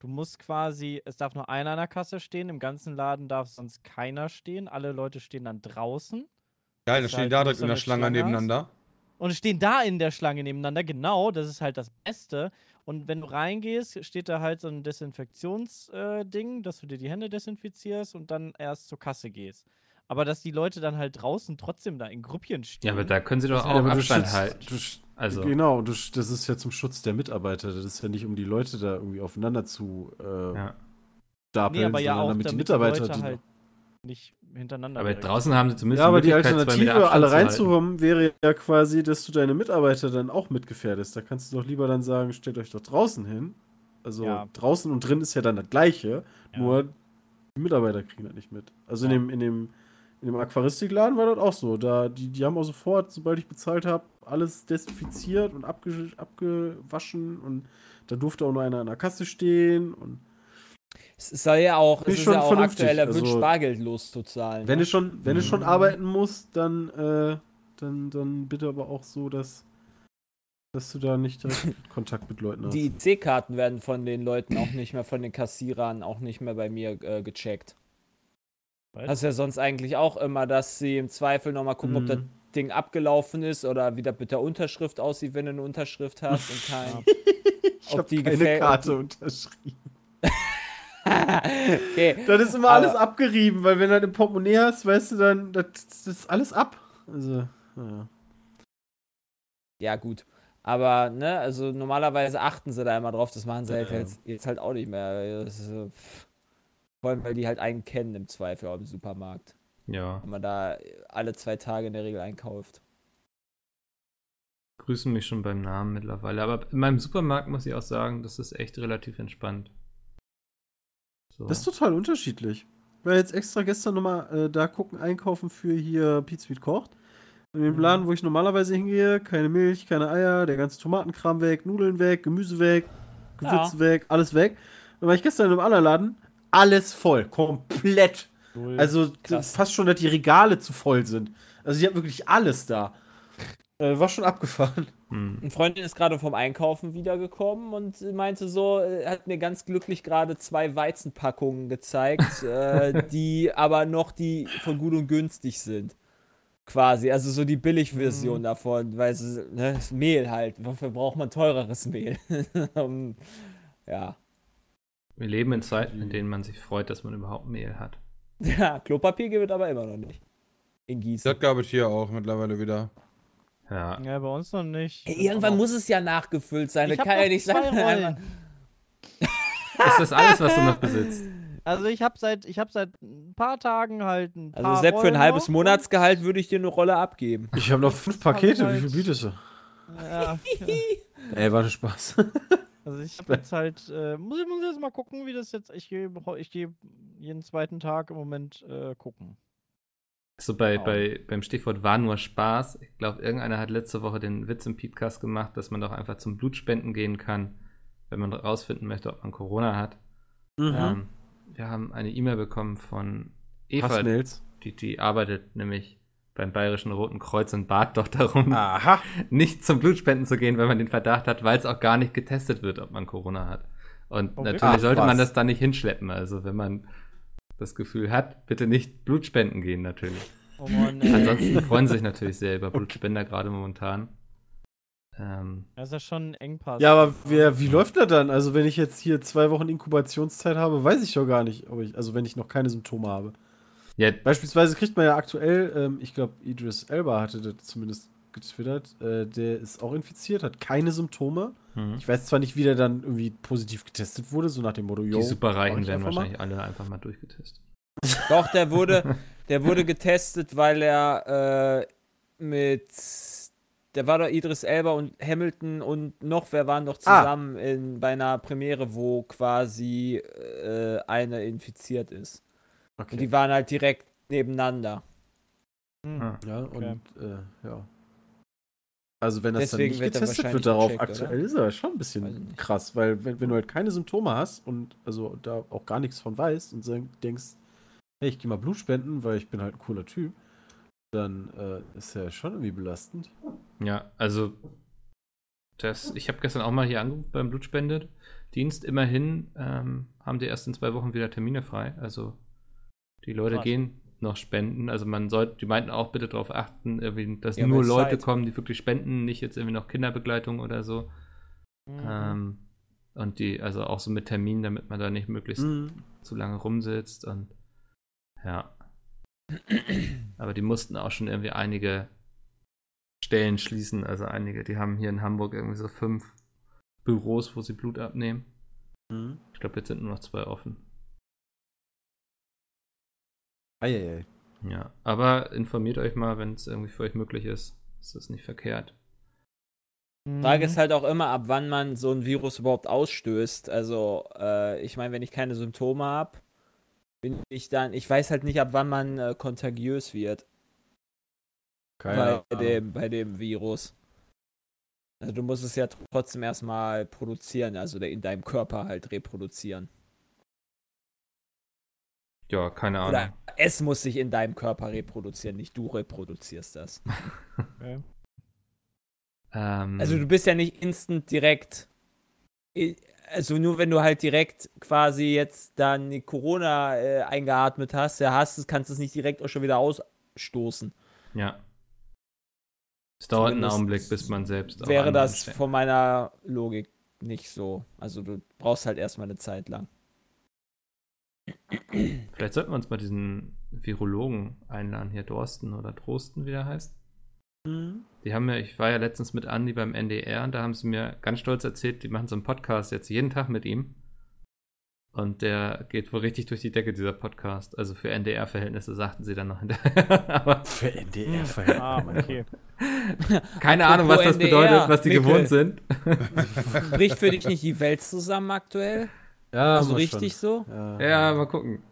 Du musst quasi, es darf nur einer an der Kasse stehen, im ganzen Laden darf sonst keiner stehen. Alle Leute stehen dann draußen. Geil, dann stehen halt da direkt in der Schlange, Schlange nebeneinander. Und stehen da in der Schlange nebeneinander, genau, das ist halt das Beste. Und wenn du reingehst, steht da halt so ein Desinfektionsding, äh, dass du dir die Hände desinfizierst und dann erst zur Kasse gehst. Aber dass die Leute dann halt draußen trotem da in Grüppchen stehen. Ja, aber da können sie doch auch Abstand halten. Also. Genau, du, das ist ja zum Schutz der Mitarbeiter. Das ist ja nicht, um die Leute da irgendwie aufeinander zu äh, ja. stapeln, nee, aber ja auch, damit, damit die Mitarbeiter die halt nicht hintereinander. Aber draußen haben sie zumindest. Ja, aber die Alternative, alle reinzukommen, wäre ja quasi, dass du deine Mitarbeiter dann auch mitgefährdest. Da kannst du doch lieber dann sagen, stellt euch doch draußen hin. Also ja. draußen und drin ist ja dann das Gleiche, ja. nur die Mitarbeiter kriegen das nicht mit. Also in dem, in dem in dem Aquaristikladen war das auch so. Da, die, die haben auch sofort, sobald ich bezahlt habe, alles desinfiziert und abge, abgewaschen und da durfte auch nur einer an der Kasse stehen und es soll ja auch, es ist ja auch aktuell erwünscht, also, Bargeld loszuzahlen. Wenn ne? du schon, wenn mhm. du schon arbeiten musst, dann, äh, dann, dann bitte aber auch so, dass, dass du da nicht [LAUGHS] Kontakt mit Leuten hast. Die IC-Karten werden von den Leuten auch nicht mehr, von den Kassierern auch nicht mehr bei mir äh, gecheckt. Was? Hast ja sonst eigentlich auch immer, dass sie im Zweifel nochmal gucken, mhm. ob das Ding abgelaufen ist oder wie das mit der Unterschrift aussieht, wenn du eine Unterschrift hast und kein. [LAUGHS] ich habe keine gefällt, Karte unterschrieben. [LAUGHS] okay. Das ist immer Aber alles abgerieben, weil wenn du halt ein Portemonnaie hast, weißt du dann, das, das ist alles ab. Also, ja. Ja, gut. Aber, ne, also normalerweise achten sie da immer drauf, das machen sie halt jetzt, jetzt halt auch nicht mehr. Ist, vor allem, weil die halt einen kennen im Zweifel auch im Supermarkt. Ja. Wenn man da alle zwei Tage in der Regel einkauft. Grüßen mich schon beim Namen mittlerweile. Aber in meinem Supermarkt muss ich auch sagen, das ist echt relativ entspannt. So. Das ist total unterschiedlich. Ich war jetzt extra gestern nochmal äh, da gucken, einkaufen für hier Pizza kocht. In dem mhm. Laden, wo ich normalerweise hingehe, keine Milch, keine Eier, der ganze Tomatenkram weg, Nudeln weg, Gemüse weg, Gewürze ja. weg, alles weg. Dann war ich gestern in einem anderen Laden, alles voll, komplett. Cool. Also Krass. fast schon, dass die Regale zu voll sind. Also ich habe wirklich alles da. Äh, war schon abgefahren. Hm. Eine Freundin ist gerade vom Einkaufen wiedergekommen und meinte so, äh, hat mir ganz glücklich gerade zwei Weizenpackungen gezeigt, [LAUGHS] äh, die aber noch die von gut und günstig sind. Quasi, also so die Billigversion hm. davon, weil es ne, das Mehl halt. Wofür braucht man teureres Mehl? [LAUGHS] um, ja. Wir leben in Zeiten, in denen man sich freut, dass man überhaupt Mehl hat. Ja, Klopapier gibt es aber immer noch nicht. In Gießen. Das gab es hier auch mittlerweile wieder. Ja. ja, bei uns noch nicht. Ey, irgendwann muss es ja nachgefüllt sein. Das kann ja nicht sein. [LAUGHS] ist das alles, was du noch besitzt? Also ich habe seit ich habe seit ein paar Tagen halt ein paar Also selbst für ein halbes Monatsgehalt würde ich dir eine Rolle abgeben. Ich habe noch fünf Pakete. Halt Wie viel bietest du? Ja. [LAUGHS] Ey, war das Spaß. [LAUGHS] Also ich [LAUGHS] habe jetzt halt, äh, muss ich muss jetzt mal gucken, wie das jetzt, ich gehe ich geh jeden zweiten Tag im Moment äh, gucken. So bei, wow. bei, beim Stichwort war nur Spaß. Ich glaube, irgendeiner hat letzte Woche den Witz im Podcast gemacht, dass man doch einfach zum Blutspenden gehen kann, wenn man rausfinden möchte, ob man Corona hat. Mhm. Ähm, wir haben eine E-Mail bekommen von Eva, die, die arbeitet nämlich beim Bayerischen Roten Kreuz und bat doch darum, Aha. nicht zum Blutspenden zu gehen, wenn man den Verdacht hat, weil es auch gar nicht getestet wird, ob man Corona hat. Und okay. natürlich Ach, sollte was. man das da nicht hinschleppen. Also wenn man das Gefühl hat, bitte nicht Blutspenden gehen natürlich. Oh Mann, Ansonsten freuen sich natürlich sehr über Blutspender okay. gerade momentan. Ähm, das ist ja schon ein Engpass. Ja, aber wer, wie läuft das dann? Also wenn ich jetzt hier zwei Wochen Inkubationszeit habe, weiß ich doch gar nicht, ob ich, also wenn ich noch keine Symptome habe. Ja. Beispielsweise kriegt man ja aktuell, ähm, ich glaube, Idris Elba hatte das zumindest getwittert, äh, der ist auch infiziert, hat keine Symptome. Mhm. Ich weiß zwar nicht, wie der dann irgendwie positiv getestet wurde, so nach dem Motto, yo. Die Superreichen werden wahrscheinlich mal. alle einfach mal durchgetestet. [LAUGHS] Doch, der wurde, der wurde getestet, weil er äh, mit der war da Idris Elba und Hamilton und noch wer waren noch ah. zusammen ah. in, bei einer Premiere, wo quasi äh, eine infiziert ist. Okay. Und die waren halt direkt nebeneinander. Hm. Ah. Ja, okay. und äh, ja. Also wenn das Deswegen dann nicht getestet wird darauf, aktuell oder? ist er schon ein bisschen krass, weil wenn, wenn, du halt keine Symptome hast und also da auch gar nichts von weißt und denkst, hey, ich gehe mal Blut spenden, weil ich bin halt ein cooler Typ, dann äh, ist ja schon irgendwie belastend. Ja, also das, ich habe gestern auch mal hier angerufen beim Blutspendedienst. Immerhin ähm, haben die erst in zwei Wochen wieder Termine frei. Also die Leute Krass. gehen noch spenden. Also man sollte, die meinten auch bitte darauf achten, dass ja, nur Leute Zeit. kommen, die wirklich spenden, nicht jetzt irgendwie noch Kinderbegleitung oder so. Mhm. Ähm, und die, also auch so mit Terminen, damit man da nicht möglichst mhm. zu lange rumsitzt und ja. Aber die mussten auch schon irgendwie einige Stellen schließen. Also einige, die haben hier in Hamburg irgendwie so fünf Büros, wo sie Blut abnehmen. Mhm. Ich glaube, jetzt sind nur noch zwei offen. Eieiei. Ja, aber informiert euch mal, wenn es irgendwie für euch möglich ist. Ist das nicht verkehrt. Frage ist halt auch immer, ab wann man so ein Virus überhaupt ausstößt. Also, äh, ich meine, wenn ich keine Symptome habe, bin ich dann, ich weiß halt nicht, ab wann man äh, kontagiös wird. Keine bei, dem, bei dem Virus. Also du musst es ja trotzdem erstmal produzieren, also in deinem Körper halt reproduzieren. Ja, keine Ahnung. Oder es muss sich in deinem Körper reproduzieren, nicht du reproduzierst das. [LAUGHS] okay. ähm, also du bist ja nicht instant direkt. Also nur wenn du halt direkt quasi jetzt dann Corona äh, eingeatmet hast, ja, hast kannst du es nicht direkt auch schon wieder ausstoßen. Ja. Es dauert Zumindest einen Augenblick, bis man selbst. Wäre das von meiner Logik nicht so. Also du brauchst halt erstmal eine Zeit lang. Vielleicht sollten wir uns mal diesen Virologen einladen, hier Dorsten oder Drosten, wie der heißt. Mhm. Die haben ja, ich war ja letztens mit Andy beim NDR und da haben sie mir ganz stolz erzählt, die machen so einen Podcast jetzt jeden Tag mit ihm. Und der geht wohl richtig durch die Decke, dieser Podcast. Also für NDR-Verhältnisse sagten sie dann noch hinterher. [LAUGHS] Aber für NDR-Verhältnisse. Ah, okay. Keine Ahnung, was das NDR, bedeutet, was die Mikkel. gewohnt sind. Bricht für dich nicht die Welt zusammen aktuell? Ja, also richtig schon. so? Ja. ja, mal gucken.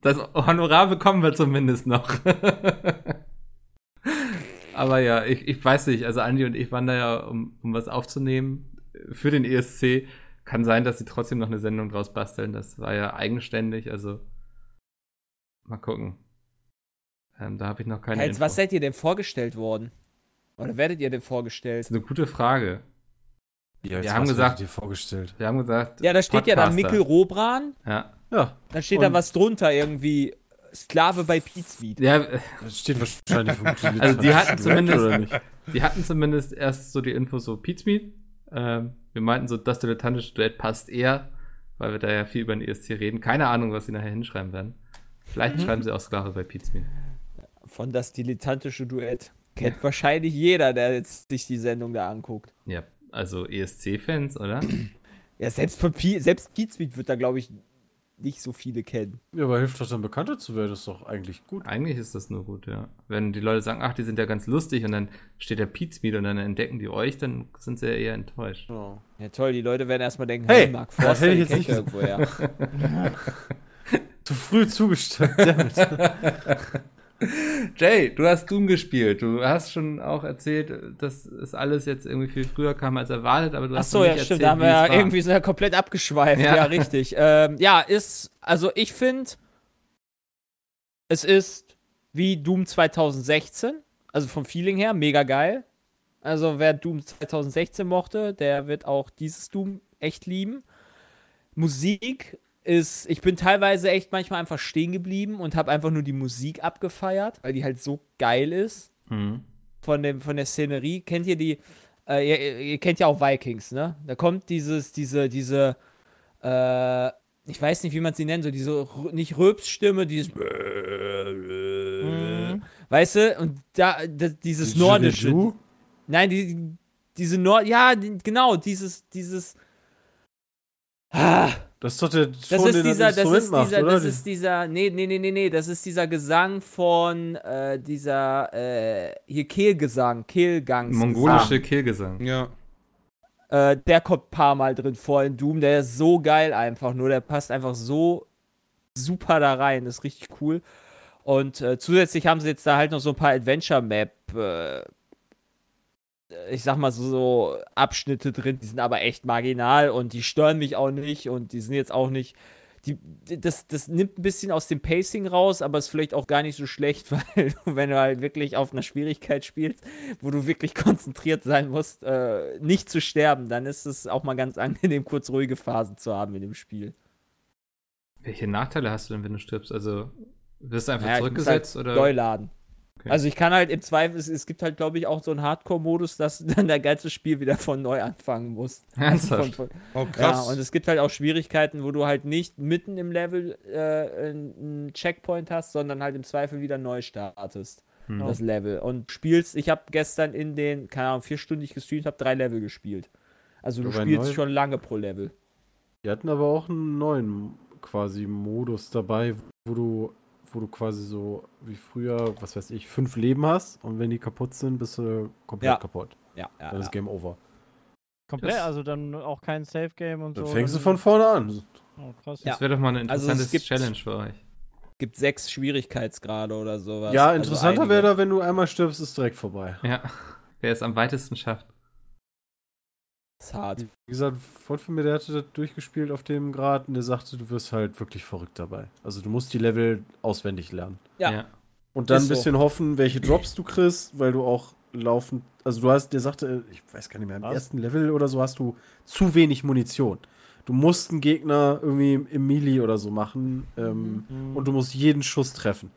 Das Honorar bekommen wir zumindest noch. [LAUGHS] Aber ja, ich, ich weiß nicht. Also Andi und ich waren da ja, um, um was aufzunehmen für den ESC kann sein, dass sie trotzdem noch eine Sendung draus basteln. Das war ja eigenständig, also mal gucken. Ähm, da habe ich noch keine. Als was seid ihr denn vorgestellt worden? Oder werdet ihr denn vorgestellt? Das ist eine gute Frage. Ja, wir haben gesagt, dir vorgestellt. Wir haben gesagt. Ja, da steht Podcaster. ja dann Mikkel Robran. Ja. Ja. Dann steht da was drunter irgendwie. Sklave bei Pizmeet. Ja, das steht wahrscheinlich Also die hatten zumindest, die hatten zumindest erst so die Info so Pizmeet. Ähm, wir meinten so, das dilettantische Duett passt eher, weil wir da ja viel über den ESC reden. Keine Ahnung, was sie nachher hinschreiben werden. Vielleicht mhm. schreiben sie auch Sklave bei Pizmeet. Von das dilettantische Duett. Kennt ja. wahrscheinlich jeder, der jetzt sich die Sendung da anguckt. Ja, also ESC-Fans, oder? [CLEARS THROAT] ja, selbst, von selbst Pizmeet wird da, glaube ich, nicht so viele kennen. Ja, aber hilft das dann bekannter zu werden, ist doch eigentlich gut. Eigentlich ist das nur gut, ja. Wenn die Leute sagen, ach, die sind ja ganz lustig und dann steht der Pizza und dann entdecken die euch, dann sind sie ja eher enttäuscht. Oh. Ja, toll, die Leute werden erstmal denken, hey, Mark Forster, hätte ich jetzt nicht irgendwo her. [LAUGHS] Zu früh zugestimmt, [LAUGHS] [LAUGHS] Jay, du hast Doom gespielt. Du hast schon auch erzählt, dass es alles jetzt irgendwie viel früher kam als erwartet, aber du hast Ach so, ja, erzählt, stimmt. Da haben wir ja irgendwie so komplett abgeschweift. Ja, ja richtig. Ähm, ja, ist, also ich finde, es ist wie Doom 2016. Also vom Feeling her, mega geil. Also wer Doom 2016 mochte, der wird auch dieses Doom echt lieben. Musik ist, ich bin teilweise echt manchmal einfach stehen geblieben und habe einfach nur die Musik abgefeiert, weil die halt so geil ist. Mhm. Von, dem, von der Szenerie. Kennt ihr die, äh, ihr, ihr, kennt ja auch Vikings, ne? Da kommt dieses, diese, diese, äh, ich weiß nicht, wie man sie nennt, so diese, nicht Röpsstimme, dieses, mhm. weißt du, und da, das, dieses die nordische. Nein, die, diese Nord, ja, genau, dieses, dieses, ah, das ist doch der das ist dieser, das ist macht, dieser, oder? das ist dieser, nee, nee, nee, nee, nee, das ist dieser Gesang von äh, dieser, äh, hier Kehlgesang, Kehlgang. Mongolische Kehlgesang. Ja. Äh, der kommt ein paar Mal drin vor in Doom, der ist so geil einfach, nur der passt einfach so super da rein, das ist richtig cool. Und äh, zusätzlich haben sie jetzt da halt noch so ein paar Adventure-Map, äh, ich sag mal so, so, Abschnitte drin, die sind aber echt marginal und die stören mich auch nicht und die sind jetzt auch nicht. Die, das, das nimmt ein bisschen aus dem Pacing raus, aber ist vielleicht auch gar nicht so schlecht, [LAUGHS] weil wenn du halt wirklich auf einer Schwierigkeit spielst, wo du wirklich konzentriert sein musst, äh, nicht zu sterben, dann ist es auch mal ganz angenehm, kurz ruhige Phasen zu haben in dem Spiel. Welche Nachteile hast du denn, wenn du stirbst? Also wirst du einfach naja, zurückgesetzt halt oder? Neu laden. Okay. Also ich kann halt im Zweifel, es, es gibt halt, glaube ich, auch so einen Hardcore-Modus, dass [LAUGHS] dann der ganze Spiel wieder von neu anfangen muss. [LAUGHS] Ernsthaft? Von, von, oh, krass. Ja, und es gibt halt auch Schwierigkeiten, wo du halt nicht mitten im Level äh, einen Checkpoint hast, sondern halt im Zweifel wieder neu startest. Hm. Das Level. Und spielst, ich habe gestern in den, keine Ahnung, vier Stunden gestreamt, habe drei Level gespielt. Also du, du spielst schon lange pro Level. Die hatten aber auch einen neuen quasi Modus dabei, wo du wo du quasi so wie früher, was weiß ich, fünf Leben hast und wenn die kaputt sind, bist du komplett ja. kaputt. Ja, ja. Dann ist Game Over. Komplett, das, also dann auch kein Safe Game und dann so. Dann fängst du von vorne an. Oh, krass. Das wäre doch mal eine also interessante also Challenge für euch. Gibt sechs Schwierigkeitsgrade oder sowas. Ja, also interessanter also wäre da, wenn du einmal stirbst, ist direkt vorbei. Ja, wer es am weitesten schafft. Das ist hart. Wie gesagt, Freund von mir, der hatte das durchgespielt auf dem Grad und der sagte, du wirst halt wirklich verrückt dabei. Also du musst die Level auswendig lernen. Ja. ja. Und dann ein bisschen so. hoffen, welche Drops du kriegst, weil du auch laufend, also du hast, der sagte, ich weiß gar nicht mehr, im Was? ersten Level oder so hast du zu wenig Munition. Du musst einen Gegner irgendwie im Melee oder so machen ähm, mhm. und du musst jeden Schuss treffen.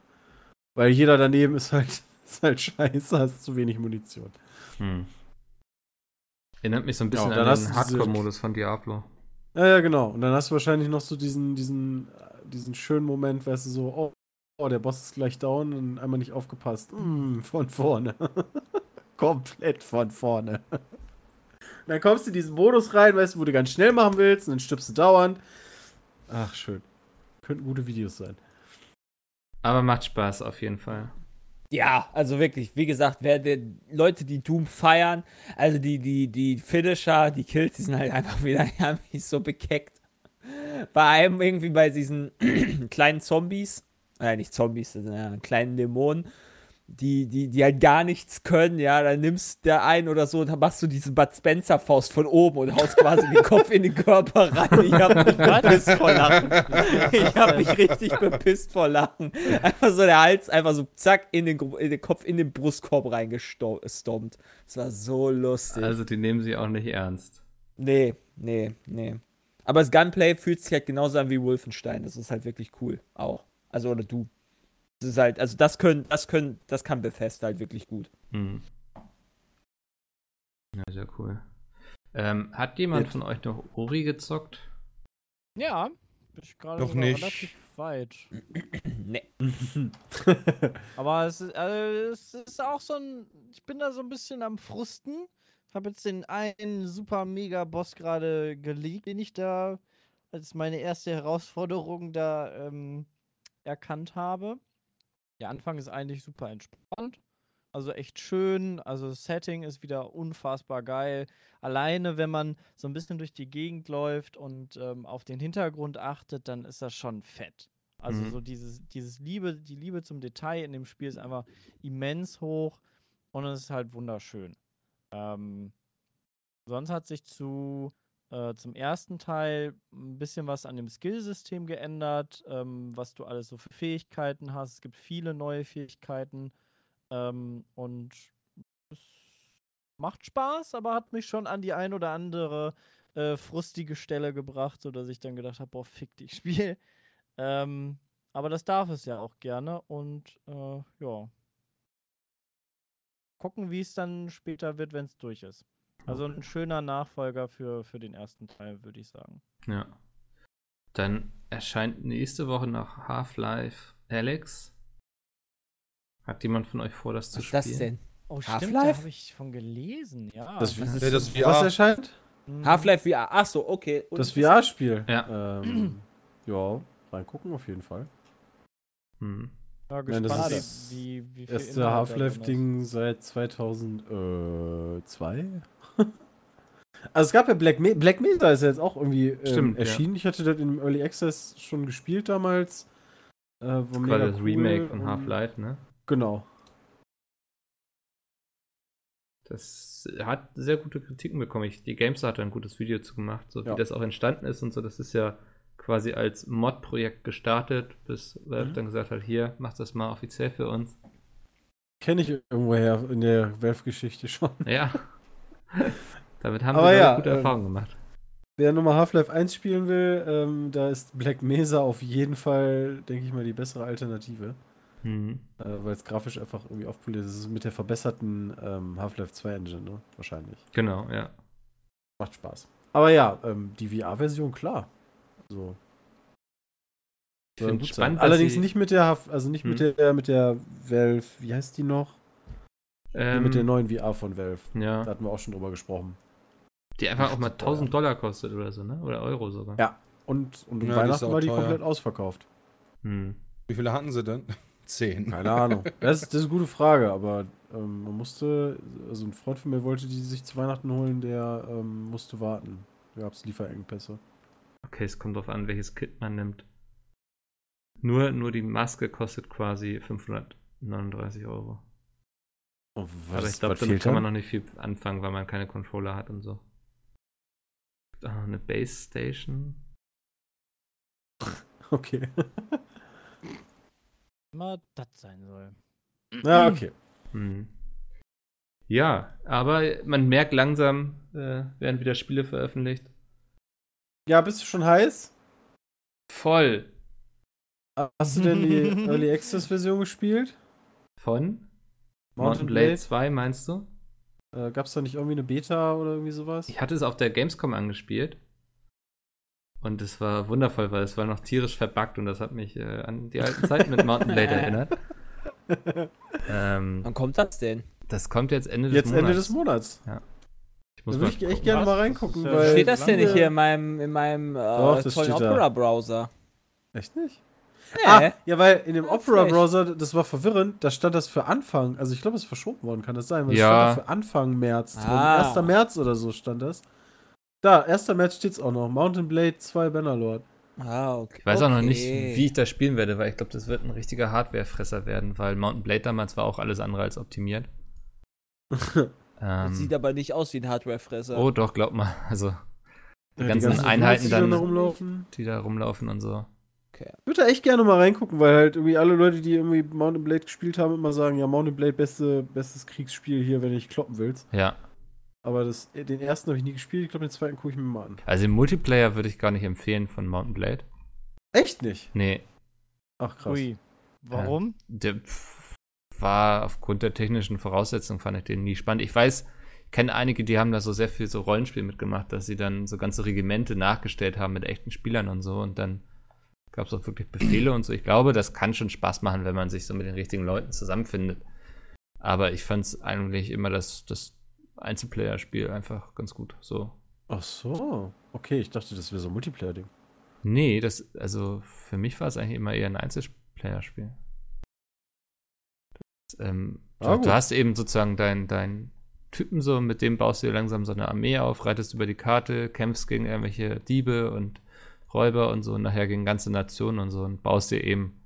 Weil jeder daneben ist halt, [LAUGHS] ist halt scheiße, hast zu wenig Munition. Mhm. Erinnert mich so ein bisschen ja, an den Hardcore-Modus von Diablo. Ja, ja, genau. Und dann hast du wahrscheinlich noch so diesen, diesen, diesen schönen Moment, weißt du, so, oh, oh der Boss ist gleich down und einmal nicht aufgepasst. Mm, von vorne. [LAUGHS] Komplett von vorne. Und [LAUGHS] dann kommst du in diesen Modus rein, weißt du, wo du ganz schnell machen willst, und dann stirbst du dauernd. Ach, schön. Könnten gute Videos sein. Aber macht Spaß auf jeden Fall. Ja, also wirklich, wie gesagt, wer, wer, Leute, die Doom feiern, also die, die, die Finisher, die Kills, die sind halt einfach wieder [LAUGHS] ja, so bekeckt. Bei einem irgendwie bei diesen [CLEARS THROAT] kleinen Zombies, äh, nicht Zombies, das sind ja kleinen Dämonen, die, die, die halt gar nichts können, ja, dann nimmst du ein oder so und dann machst du diese Bud Spencer Faust von oben und haust quasi den Kopf in den Körper rein. Ich hab mich [LAUGHS] bepisst vor Lachen. [LAUGHS] Ich hab mich richtig bepisst vor Lachen. Einfach so der Hals, einfach so zack, in den, in den Kopf, in den Brustkorb reingestompt. Das war so lustig. Also die nehmen sie auch nicht ernst. Nee, nee, nee. Aber das Gunplay fühlt sich halt genauso an wie Wolfenstein. Das ist halt wirklich cool. Auch. Also, oder du. Das ist halt, also das können, das können, das kann Bethesda halt wirklich gut. Hm. Ja, sehr cool. Ähm, hat jemand Jetzt. von euch noch Ori gezockt? Ja, bin ich gerade noch nicht. relativ weit. [CLEARS THROAT] nee. [LAUGHS] [LAUGHS] Aber es ist, also, es ist auch so ein, ich bin da so ein bisschen am Frusten. Habe jetzt den einen super mega Boss gerade geleakt, den ich da als meine erste Herausforderung da ähm, erkannt habe. Der Anfang ist eigentlich super entspannt. Also echt schön. Also das Setting ist wieder unfassbar geil. Alleine, wenn man so ein bisschen durch die Gegend läuft und ähm, auf den Hintergrund achtet, dann ist das schon fett. Also mhm. so dieses, dieses Liebe, die Liebe zum Detail in dem Spiel ist einfach immens hoch und es ist halt wunderschön. Ähm, sonst hat sich zu äh, zum ersten Teil ein bisschen was an dem Skillsystem geändert, ähm, was du alles so für Fähigkeiten hast. Es gibt viele neue Fähigkeiten ähm, und es macht Spaß, aber hat mich schon an die ein oder andere äh, frustige Stelle gebracht, sodass ich dann gedacht habe, boah, fick dich, [LAUGHS] Spiel. Ähm, aber das darf es ja auch gerne und äh, ja. Gucken, wie es dann später wird, wenn es durch ist. Also ein schöner Nachfolger für, für den ersten Teil, würde ich sagen. Ja. Dann erscheint nächste Woche noch Half-Life Alex. Hat jemand von euch vor, das zu spielen? Was ist das denn? Oh, stimmt, da habe ich von gelesen, ja. Das, das, das, das Was erscheint? Mhm. Half-Life VR. Achso, okay. Und das VR-Spiel. Ja. Ähm, [CLEARS THROAT] ja, reingucken auf jeden Fall. Hm. Ja, Nein, das ist wie, erste Half-Life-Ding seit 2002. [LAUGHS] also es gab ja Black, Me Black Mesa ist ja jetzt auch irgendwie ähm, Stimmt, erschienen. Ja. Ich hatte das im Early Access schon gespielt damals. Äh, war das mega das cool Remake von Half-Life, ne? Genau. Das hat sehr gute Kritiken bekommen. Ich, die Games hat ein gutes Video zu gemacht, so ja. wie das auch entstanden ist und so. Das ist ja quasi als Mod-Projekt gestartet, bis Valve mhm. dann gesagt hat, hier, mach das mal offiziell für uns. Kenne ich irgendwoher in der Valve-Geschichte schon. Ja. [LAUGHS] [LAUGHS] Damit haben Aber wir ja, gute ähm, Erfahrungen gemacht. Wer nochmal Half-Life 1 spielen will, ähm, da ist Black Mesa auf jeden Fall, denke ich mal, die bessere Alternative. Mhm. Äh, Weil es grafisch einfach irgendwie aufpoliert ist. Es ist mit der verbesserten ähm, Half-Life 2 Engine, ne? Wahrscheinlich. Genau, ja. Macht Spaß. Aber ja, ähm, die VR-Version, klar. So. Ich finde spannend. Allerdings nicht mit der, also nicht hm. mit der, mit der Valve, wie heißt die noch? Ähm, mit der neuen VR von Valve. Ja. Da hatten wir auch schon drüber gesprochen. Die einfach auch mal 1000 Dollar kostet oder so, ne? Oder Euro sogar. Ja. Und, und um ja, Weihnachten war die teuer. komplett ausverkauft. Hm. Wie viele hatten sie denn? [LAUGHS] Zehn. Keine Ahnung. Das ist, das ist eine gute Frage, aber ähm, man musste, also ein Freund von mir wollte die sich zu Weihnachten holen, der ähm, musste warten. Da gab es Lieferengpässe. Okay, es kommt darauf an, welches Kit man nimmt. Nur, nur die Maske kostet quasi 539 Euro. Oh, Aber ich glaube, damit kann man noch nicht viel anfangen, weil man keine Controller hat und so. Ah, eine Base Station. [LAUGHS] Okay. Immer das sein soll. Ja, okay. Hm. Ja, aber man merkt langsam, äh, werden wieder Spiele veröffentlicht. Ja, bist du schon heiß? Voll. Hast du denn die [LAUGHS] Early Access Version gespielt? Von? Mountain Blade 2, meinst du? Äh, Gab es da nicht irgendwie eine Beta oder irgendwie sowas? Ich hatte es auf der Gamescom angespielt. Und es war wundervoll, weil es war noch tierisch verbuggt und das hat mich äh, an die alten Zeiten mit Mountain Blade [LAUGHS] erinnert. ähm, Wann kommt das denn? Das kommt jetzt Ende des jetzt Monats. Jetzt Ende des Monats. Ja. Ich muss da würde ich echt gerne mal reingucken. Das weil steht das denn nicht hier in meinem, in meinem äh, Doch, tollen Opera-Browser? Echt nicht? Ah, ja, weil in dem Opera-Browser, das war verwirrend, da stand das für Anfang, also ich glaube, es ist verschoben worden, kann das sein? Weil ja. Es stand für Anfang März ah. 1. März oder so stand das. Da, 1. März steht es auch noch. Mountain Blade 2 Bannerlord. Ah, okay. Ich weiß auch noch nicht, wie ich das spielen werde, weil ich glaube, das wird ein richtiger Hardwarefresser werden, weil Mountain Blade damals war auch alles andere als optimiert. [LAUGHS] ähm, sieht aber nicht aus wie ein Hardwarefresser. Oh, doch, glaub mal. Also, die, ja, ganzen, die ganzen Einheiten die dann, rumlaufen. die da rumlaufen und so. Okay. Ich würde da echt gerne mal reingucken, weil halt irgendwie alle Leute, die irgendwie Mountain Blade gespielt haben, immer sagen, ja, Mountain Blade beste, bestes Kriegsspiel hier, wenn ich kloppen willst. Ja. Aber das, den ersten habe ich nie gespielt, ich glaube, den zweiten gucke ich mir mal an. Also im Multiplayer würde ich gar nicht empfehlen von Mountain Blade. Echt nicht? Nee. Ach krass. Ui. Warum? Äh, der war aufgrund der technischen Voraussetzungen fand ich den nie spannend. Ich weiß, ich kenne einige, die haben da so sehr viel so Rollenspiel mitgemacht, dass sie dann so ganze Regimente nachgestellt haben mit echten Spielern und so und dann gab es auch wirklich Befehle und so. Ich glaube, das kann schon Spaß machen, wenn man sich so mit den richtigen Leuten zusammenfindet. Aber ich fand es eigentlich immer das, das Einzelplayer-Spiel einfach ganz gut. So. Ach so. Okay, ich dachte, das wäre so ein Multiplayer-Ding. Nee, das, also für mich war es eigentlich immer eher ein Einzelplayer-Spiel. Ähm, ah, du, du, hast eben sozusagen deinen dein Typen so, mit dem baust du dir langsam so eine Armee auf, reitest über die Karte, kämpfst gegen irgendwelche Diebe und Räuber und so und nachher gegen ganze Nationen und so und baust dir eben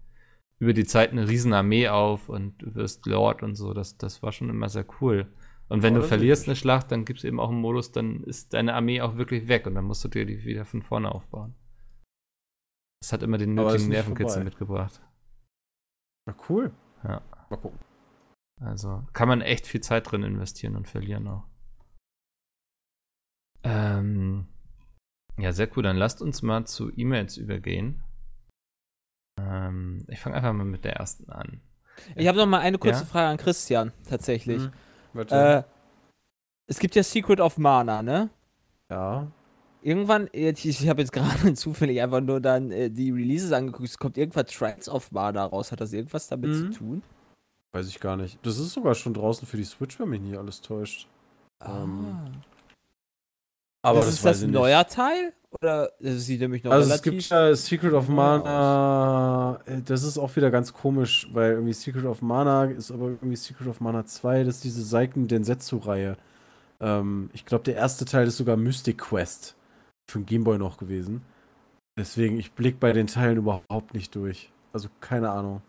über die Zeit eine riesen Armee auf und wirst Lord und so. Das, das war schon immer sehr cool. Und wenn oh, du verlierst eine Schlacht, dann gibt es eben auch einen Modus, dann ist deine Armee auch wirklich weg und dann musst du dir die wieder von vorne aufbauen. Das hat immer den nötigen Nervenkitzel mitgebracht. Na cool. Ja. Mal gucken. Also kann man echt viel Zeit drin investieren und verlieren auch. Ähm, ja, sehr cool. Dann lasst uns mal zu E-Mails übergehen. Ähm, ich fange einfach mal mit der ersten an. Ich habe noch mal eine kurze ja? Frage an Christian, tatsächlich. Hm, äh, es gibt ja Secret of Mana, ne? Ja. Irgendwann, ich habe jetzt [LAUGHS] gerade zufällig einfach nur dann äh, die Releases angeguckt, es kommt irgendwann Trials of Mana raus. Hat das irgendwas damit mhm. zu tun? Weiß ich gar nicht. Das ist sogar schon draußen für die Switch, wenn mich nicht alles täuscht. Ah. Ähm, aber das ist das ein neuer Teil? Oder das sieht nämlich noch also es gibt ja Secret of Mana, aus. Äh, das ist auch wieder ganz komisch, weil irgendwie Secret of Mana ist aber irgendwie Secret of Mana 2, das ist diese Seiken Densetsu-Reihe. Ähm, ich glaube, der erste Teil ist sogar Mystic Quest für den Gameboy noch gewesen. Deswegen, ich blick bei den Teilen überhaupt nicht durch. Also keine Ahnung.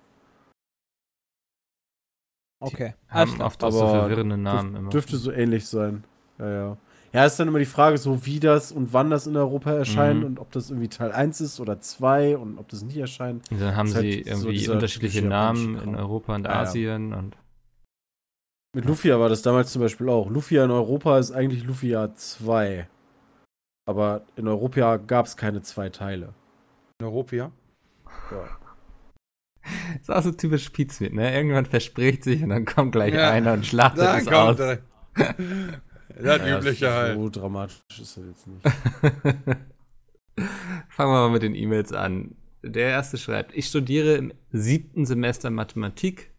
Okay. Haben oft auch so verwirrende Namen dürf, immer. Dürfte so ähnlich sein. Ja, ja. Ja, ist dann immer die Frage, so wie das und wann das in Europa erscheint mhm. und ob das irgendwie Teil 1 ist oder 2 und ob das nicht erscheint. Und dann haben sie halt irgendwie so unterschiedliche Namen in Europa und Asien ja. und. Mit Lufia war das damals zum Beispiel auch. Lufia in Europa ist eigentlich Lufia 2. Aber in Europa gab es keine zwei Teile. In Europa? Ja. Das ist auch so typisch Pizmeet, ne? Irgendwann verspricht sich und dann kommt gleich ja. einer und schlachtet es aus. [LAUGHS] Ja, die ja, übliche halt. So dramatisch ist das jetzt nicht. [LAUGHS] Fangen wir mal mit den E-Mails an. Der erste schreibt, ich studiere im siebten Semester Mathematik,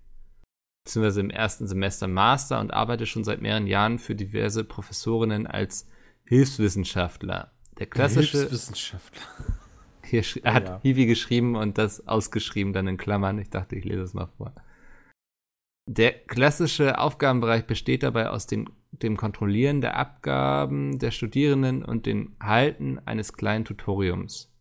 beziehungsweise im ersten Semester Master und arbeite schon seit mehreren Jahren für diverse Professorinnen als Hilfswissenschaftler. Der klassische. Hilfswissenschaftler. [LAUGHS] Hier er hat ja. Hiwi geschrieben und das ausgeschrieben dann in Klammern. Ich dachte, ich lese es mal vor. Der klassische Aufgabenbereich besteht dabei aus den dem Kontrollieren der Abgaben der Studierenden und dem Halten eines kleinen Tutoriums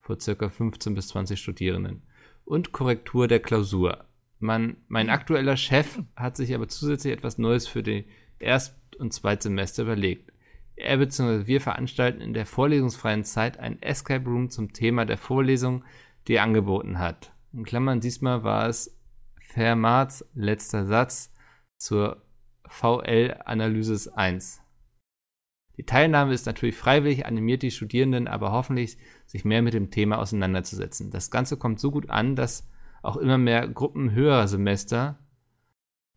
vor ca. 15 bis 20 Studierenden und Korrektur der Klausur. Man, mein aktueller Chef hat sich aber zusätzlich etwas Neues für die Erst- und Zweitsemester überlegt. Er bzw. wir veranstalten in der vorlesungsfreien Zeit ein Escape Room zum Thema der Vorlesung, die er angeboten hat. In Klammern diesmal war es Fermats letzter Satz zur VL-Analysis 1. Die Teilnahme ist natürlich freiwillig, animiert die Studierenden aber hoffentlich, sich mehr mit dem Thema auseinanderzusetzen. Das Ganze kommt so gut an, dass auch immer mehr Gruppen höherer Semester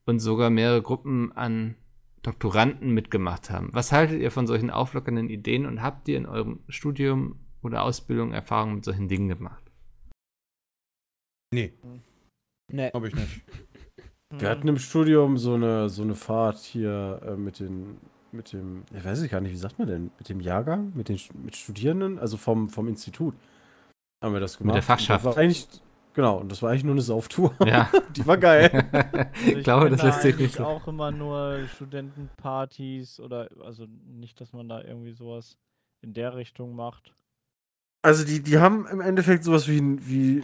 und sogar mehrere Gruppen an Doktoranden mitgemacht haben. Was haltet ihr von solchen auflockernden Ideen und habt ihr in eurem Studium oder Ausbildung Erfahrungen mit solchen Dingen gemacht? Nee. Nee. Hab ich nicht. Wir hatten im Studium so eine, so eine Fahrt hier äh, mit den, mit dem, ich weiß ich gar nicht, wie sagt man denn, mit dem Jahrgang, mit den mit Studierenden, also vom, vom Institut haben wir das gemacht. Mit der Fachschaft. Und das war eigentlich, genau, und das war eigentlich nur eine Sauftour. Ja. [LAUGHS] Die war geil. [LAUGHS] Also ich glaube, das lässt sich nicht so. auch immer nur Studentenpartys oder, also nicht, dass man da irgendwie sowas in der Richtung macht. Also die, die haben im Endeffekt sowas wie, wie,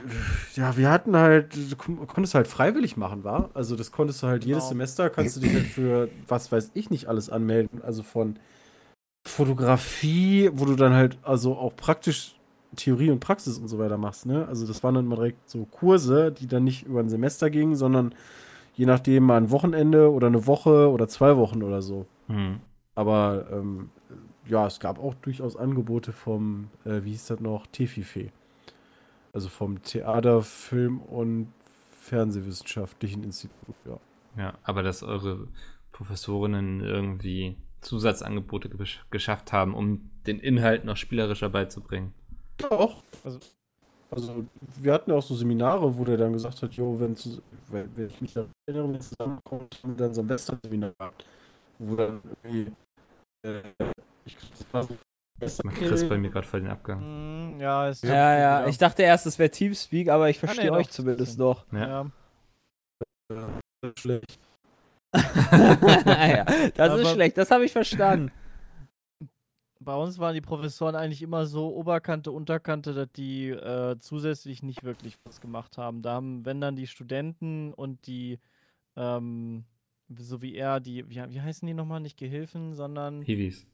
ja, wir hatten halt, du konntest halt freiwillig machen, war. Also das konntest du halt genau. jedes Semester, kannst du dich halt für, was weiß ich nicht, alles anmelden. Also von Fotografie, wo du dann halt also auch praktisch Theorie und Praxis und so weiter machst, ne? Also das waren dann mal direkt so Kurse, die dann nicht über ein Semester gingen, sondern je nachdem mal ein Wochenende oder eine Woche oder zwei Wochen oder so. Hm. Aber ähm, ja, es gab auch durchaus Angebote vom, äh, wie hieß das noch, TFIFE. Also vom Theater, Film und Fernsehwissenschaftlichen Institut, ja. Ja, aber dass eure Professorinnen irgendwie Zusatzangebote geschafft haben, um den Inhalt noch spielerischer beizubringen. Doch. Also, also wir hatten ja auch so Seminare, wo der dann gesagt hat, jo, wenn, wenn, wenn ich mich erinnere, wenn zusammenkommt, haben wir dann so ein Western-Seminar gehabt. Wo dann irgendwie äh, ich Chris bei mir gerade voll den Abgang. Hm, ja, ist ja, ja, Ich dachte erst, es wäre Teamspeak, aber ich verstehe ah, nee, euch zumindest noch. Ja. ja. [LAUGHS] Das ist schlecht. ja, das aber ist schlecht, das habe ich verstanden. Bei uns waren die Professoren eigentlich immer so Oberkante, Unterkante, dass die äh, zusätzlich nicht wirklich was gemacht haben. Da haben, wenn dann die Studenten und die, ähm, so wie er, die, wie, wie heißen die nochmal? Nicht Gehilfen, sondern. Hiwis.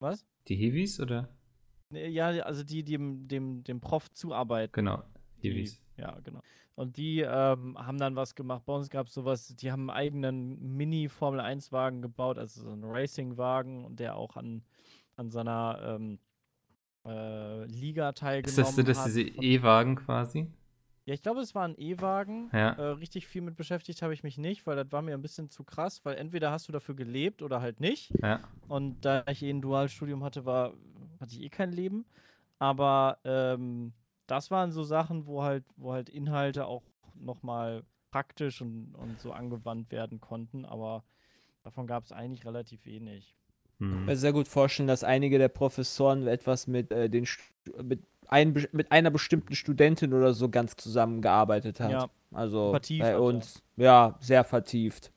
Was? Die Hiwis oder? Ja, also die, die dem, dem, dem Prof zuarbeiten. Genau, Hiwis. Ja, genau. Und die ähm, haben dann was gemacht. Bei uns gab es sowas, die haben einen eigenen Mini-Formel-1-Wagen gebaut, also so einen Racing-Wagen, und der auch an, an seiner ähm, äh, Liga teilgenommen hat. Ist das, das diese E-Wagen quasi? Ja, ich glaube, es war ein E-Wagen. Ja. Äh, richtig viel mit beschäftigt habe ich mich nicht, weil das war mir ein bisschen zu krass, weil entweder hast du dafür gelebt oder halt nicht. Ja. Und da ich eh ein Dualstudium hatte, war, hatte ich eh kein Leben. Aber ähm, das waren so Sachen, wo halt, wo halt Inhalte auch nochmal praktisch und, und so angewandt werden konnten, aber davon gab es eigentlich relativ wenig. Hm. Ich kann mir sehr gut vorstellen, dass einige der Professoren etwas mit äh, den mit ein, mit einer bestimmten Studentin oder so ganz zusammengearbeitet hat. Ja, also vertieft, bei uns, ja. ja, sehr vertieft.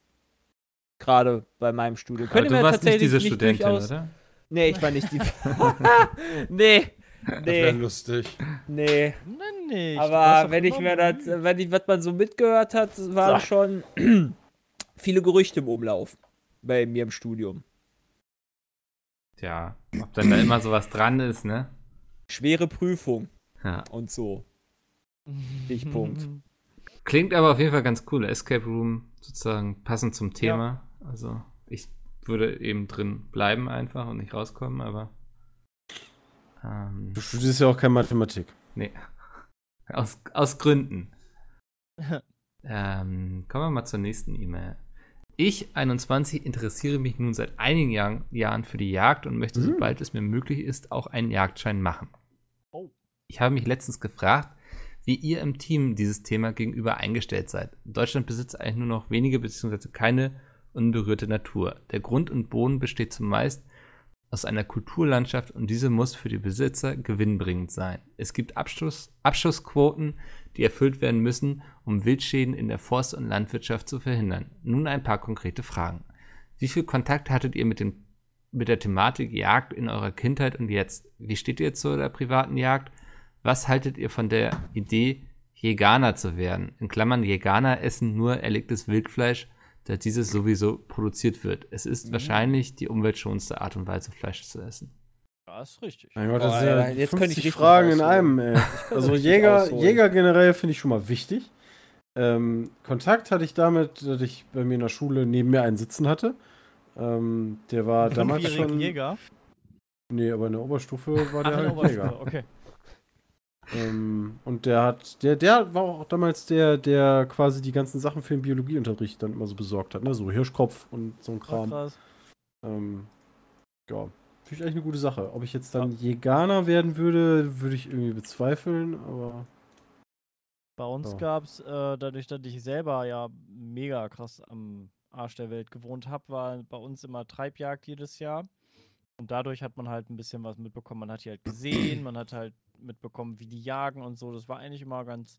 Gerade bei meinem Studium. Könnte du warst tatsächlich nicht diese nicht Studentin, durchaus... oder? Nee, ich war nicht die. [LAUGHS] [LAUGHS] nee. Das wäre lustig. Nee. Nein, nicht. Aber wenn ich mir das, wenn ich, was man so mitgehört hat, waren so. schon [CLEARS THROAT] viele Gerüchte im Umlauf bei mir im Studium. Tja, ob dann da immer sowas dran ist, ne? Schwere Prüfung. Ja. Und so. Stichpunkt. [LAUGHS] Klingt aber auf jeden Fall ganz cool. Escape Room sozusagen passend zum Thema. Ja. Also ich würde eben drin bleiben einfach und nicht rauskommen, aber. Ähm, du studierst ja auch keine Mathematik. Nee. Aus, aus Gründen. ähm, kommen wir mal zur nächsten E-Mail. Ich, 21, interessiere mich nun seit einigen Jahr, Jahren für die Jagd und möchte, mhm. sobald es mir möglich ist, auch einen Jagdschein machen. Ich habe mich letztens gefragt, wie ihr im Team dieses Thema gegenüber eingestellt seid. Deutschland besitzt eigentlich nur noch wenige bzw. keine unberührte Natur. Der Grund und Boden besteht zumeist aus einer Kulturlandschaft und diese muss für die Besitzer gewinnbringend sein. Es gibt Abschuss, Abschussquoten, die erfüllt werden müssen, um Wildschäden in der Forst- und Landwirtschaft zu verhindern. Nun ein paar konkrete Fragen. Wie viel Kontakt hattet ihr mit, dem, mit der Thematik Jagd in eurer Kindheit und jetzt? Wie steht ihr zu der privaten Jagd? Was haltet ihr von der Idee, Jäganer zu werden? In Klammern, Jäganer essen nur erlegtes Wildfleisch, da dieses sowieso produziert wird. Es ist mhm. wahrscheinlich die umweltschonendste Art und Weise, Fleisch zu essen. Ja, ist richtig. Mein Gott, das sind ja jetzt 50 Fragen in einem, ey. [LAUGHS] Also Jäger, Jäger generell finde ich schon mal wichtig. Ähm, Kontakt hatte ich damit, dass ich bei mir in der Schule neben mir einen sitzen hatte. Ähm, der war damals schon. Jäger? Nee, aber in der Oberstufe war der Ach, halt Jäger. Okay. Ähm, und der hat, der, der war auch damals der, der quasi die ganzen Sachen für den Biologieunterricht dann immer so besorgt hat, ne? So Hirschkopf und so ein Kram. Ach, ähm, ja, finde ich eigentlich eine gute Sache. Ob ich jetzt dann ja. Jäganer werden würde, würde ich irgendwie bezweifeln, aber. Bei uns oh. gab es, äh, dadurch, dass ich selber ja mega krass am Arsch der Welt gewohnt habe, war bei uns immer Treibjagd jedes Jahr. Und dadurch hat man halt ein bisschen was mitbekommen. Man hat die halt gesehen, man hat halt mitbekommen, wie die jagen und so. Das war eigentlich immer ganz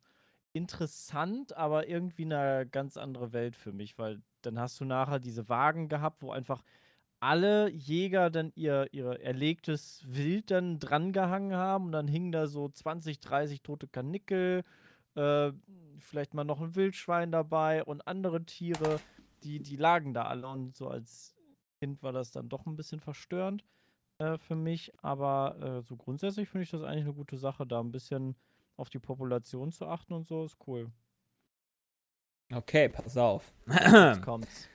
interessant, aber irgendwie eine ganz andere Welt für mich, weil dann hast du nachher diese Wagen gehabt, wo einfach alle Jäger dann ihr, ihr erlegtes Wild dann drangehangen haben und dann hingen da so 20, 30 tote Kanickel, äh, vielleicht mal noch ein Wildschwein dabei und andere Tiere, die, die lagen da alle und so als Kind war das dann doch ein bisschen verstörend äh, für mich, aber äh, so grundsätzlich finde ich das eigentlich eine gute Sache, da ein bisschen auf die Population zu achten und so ist cool. Okay, pass auf. Jetzt [CLEARS THROAT] kommt's.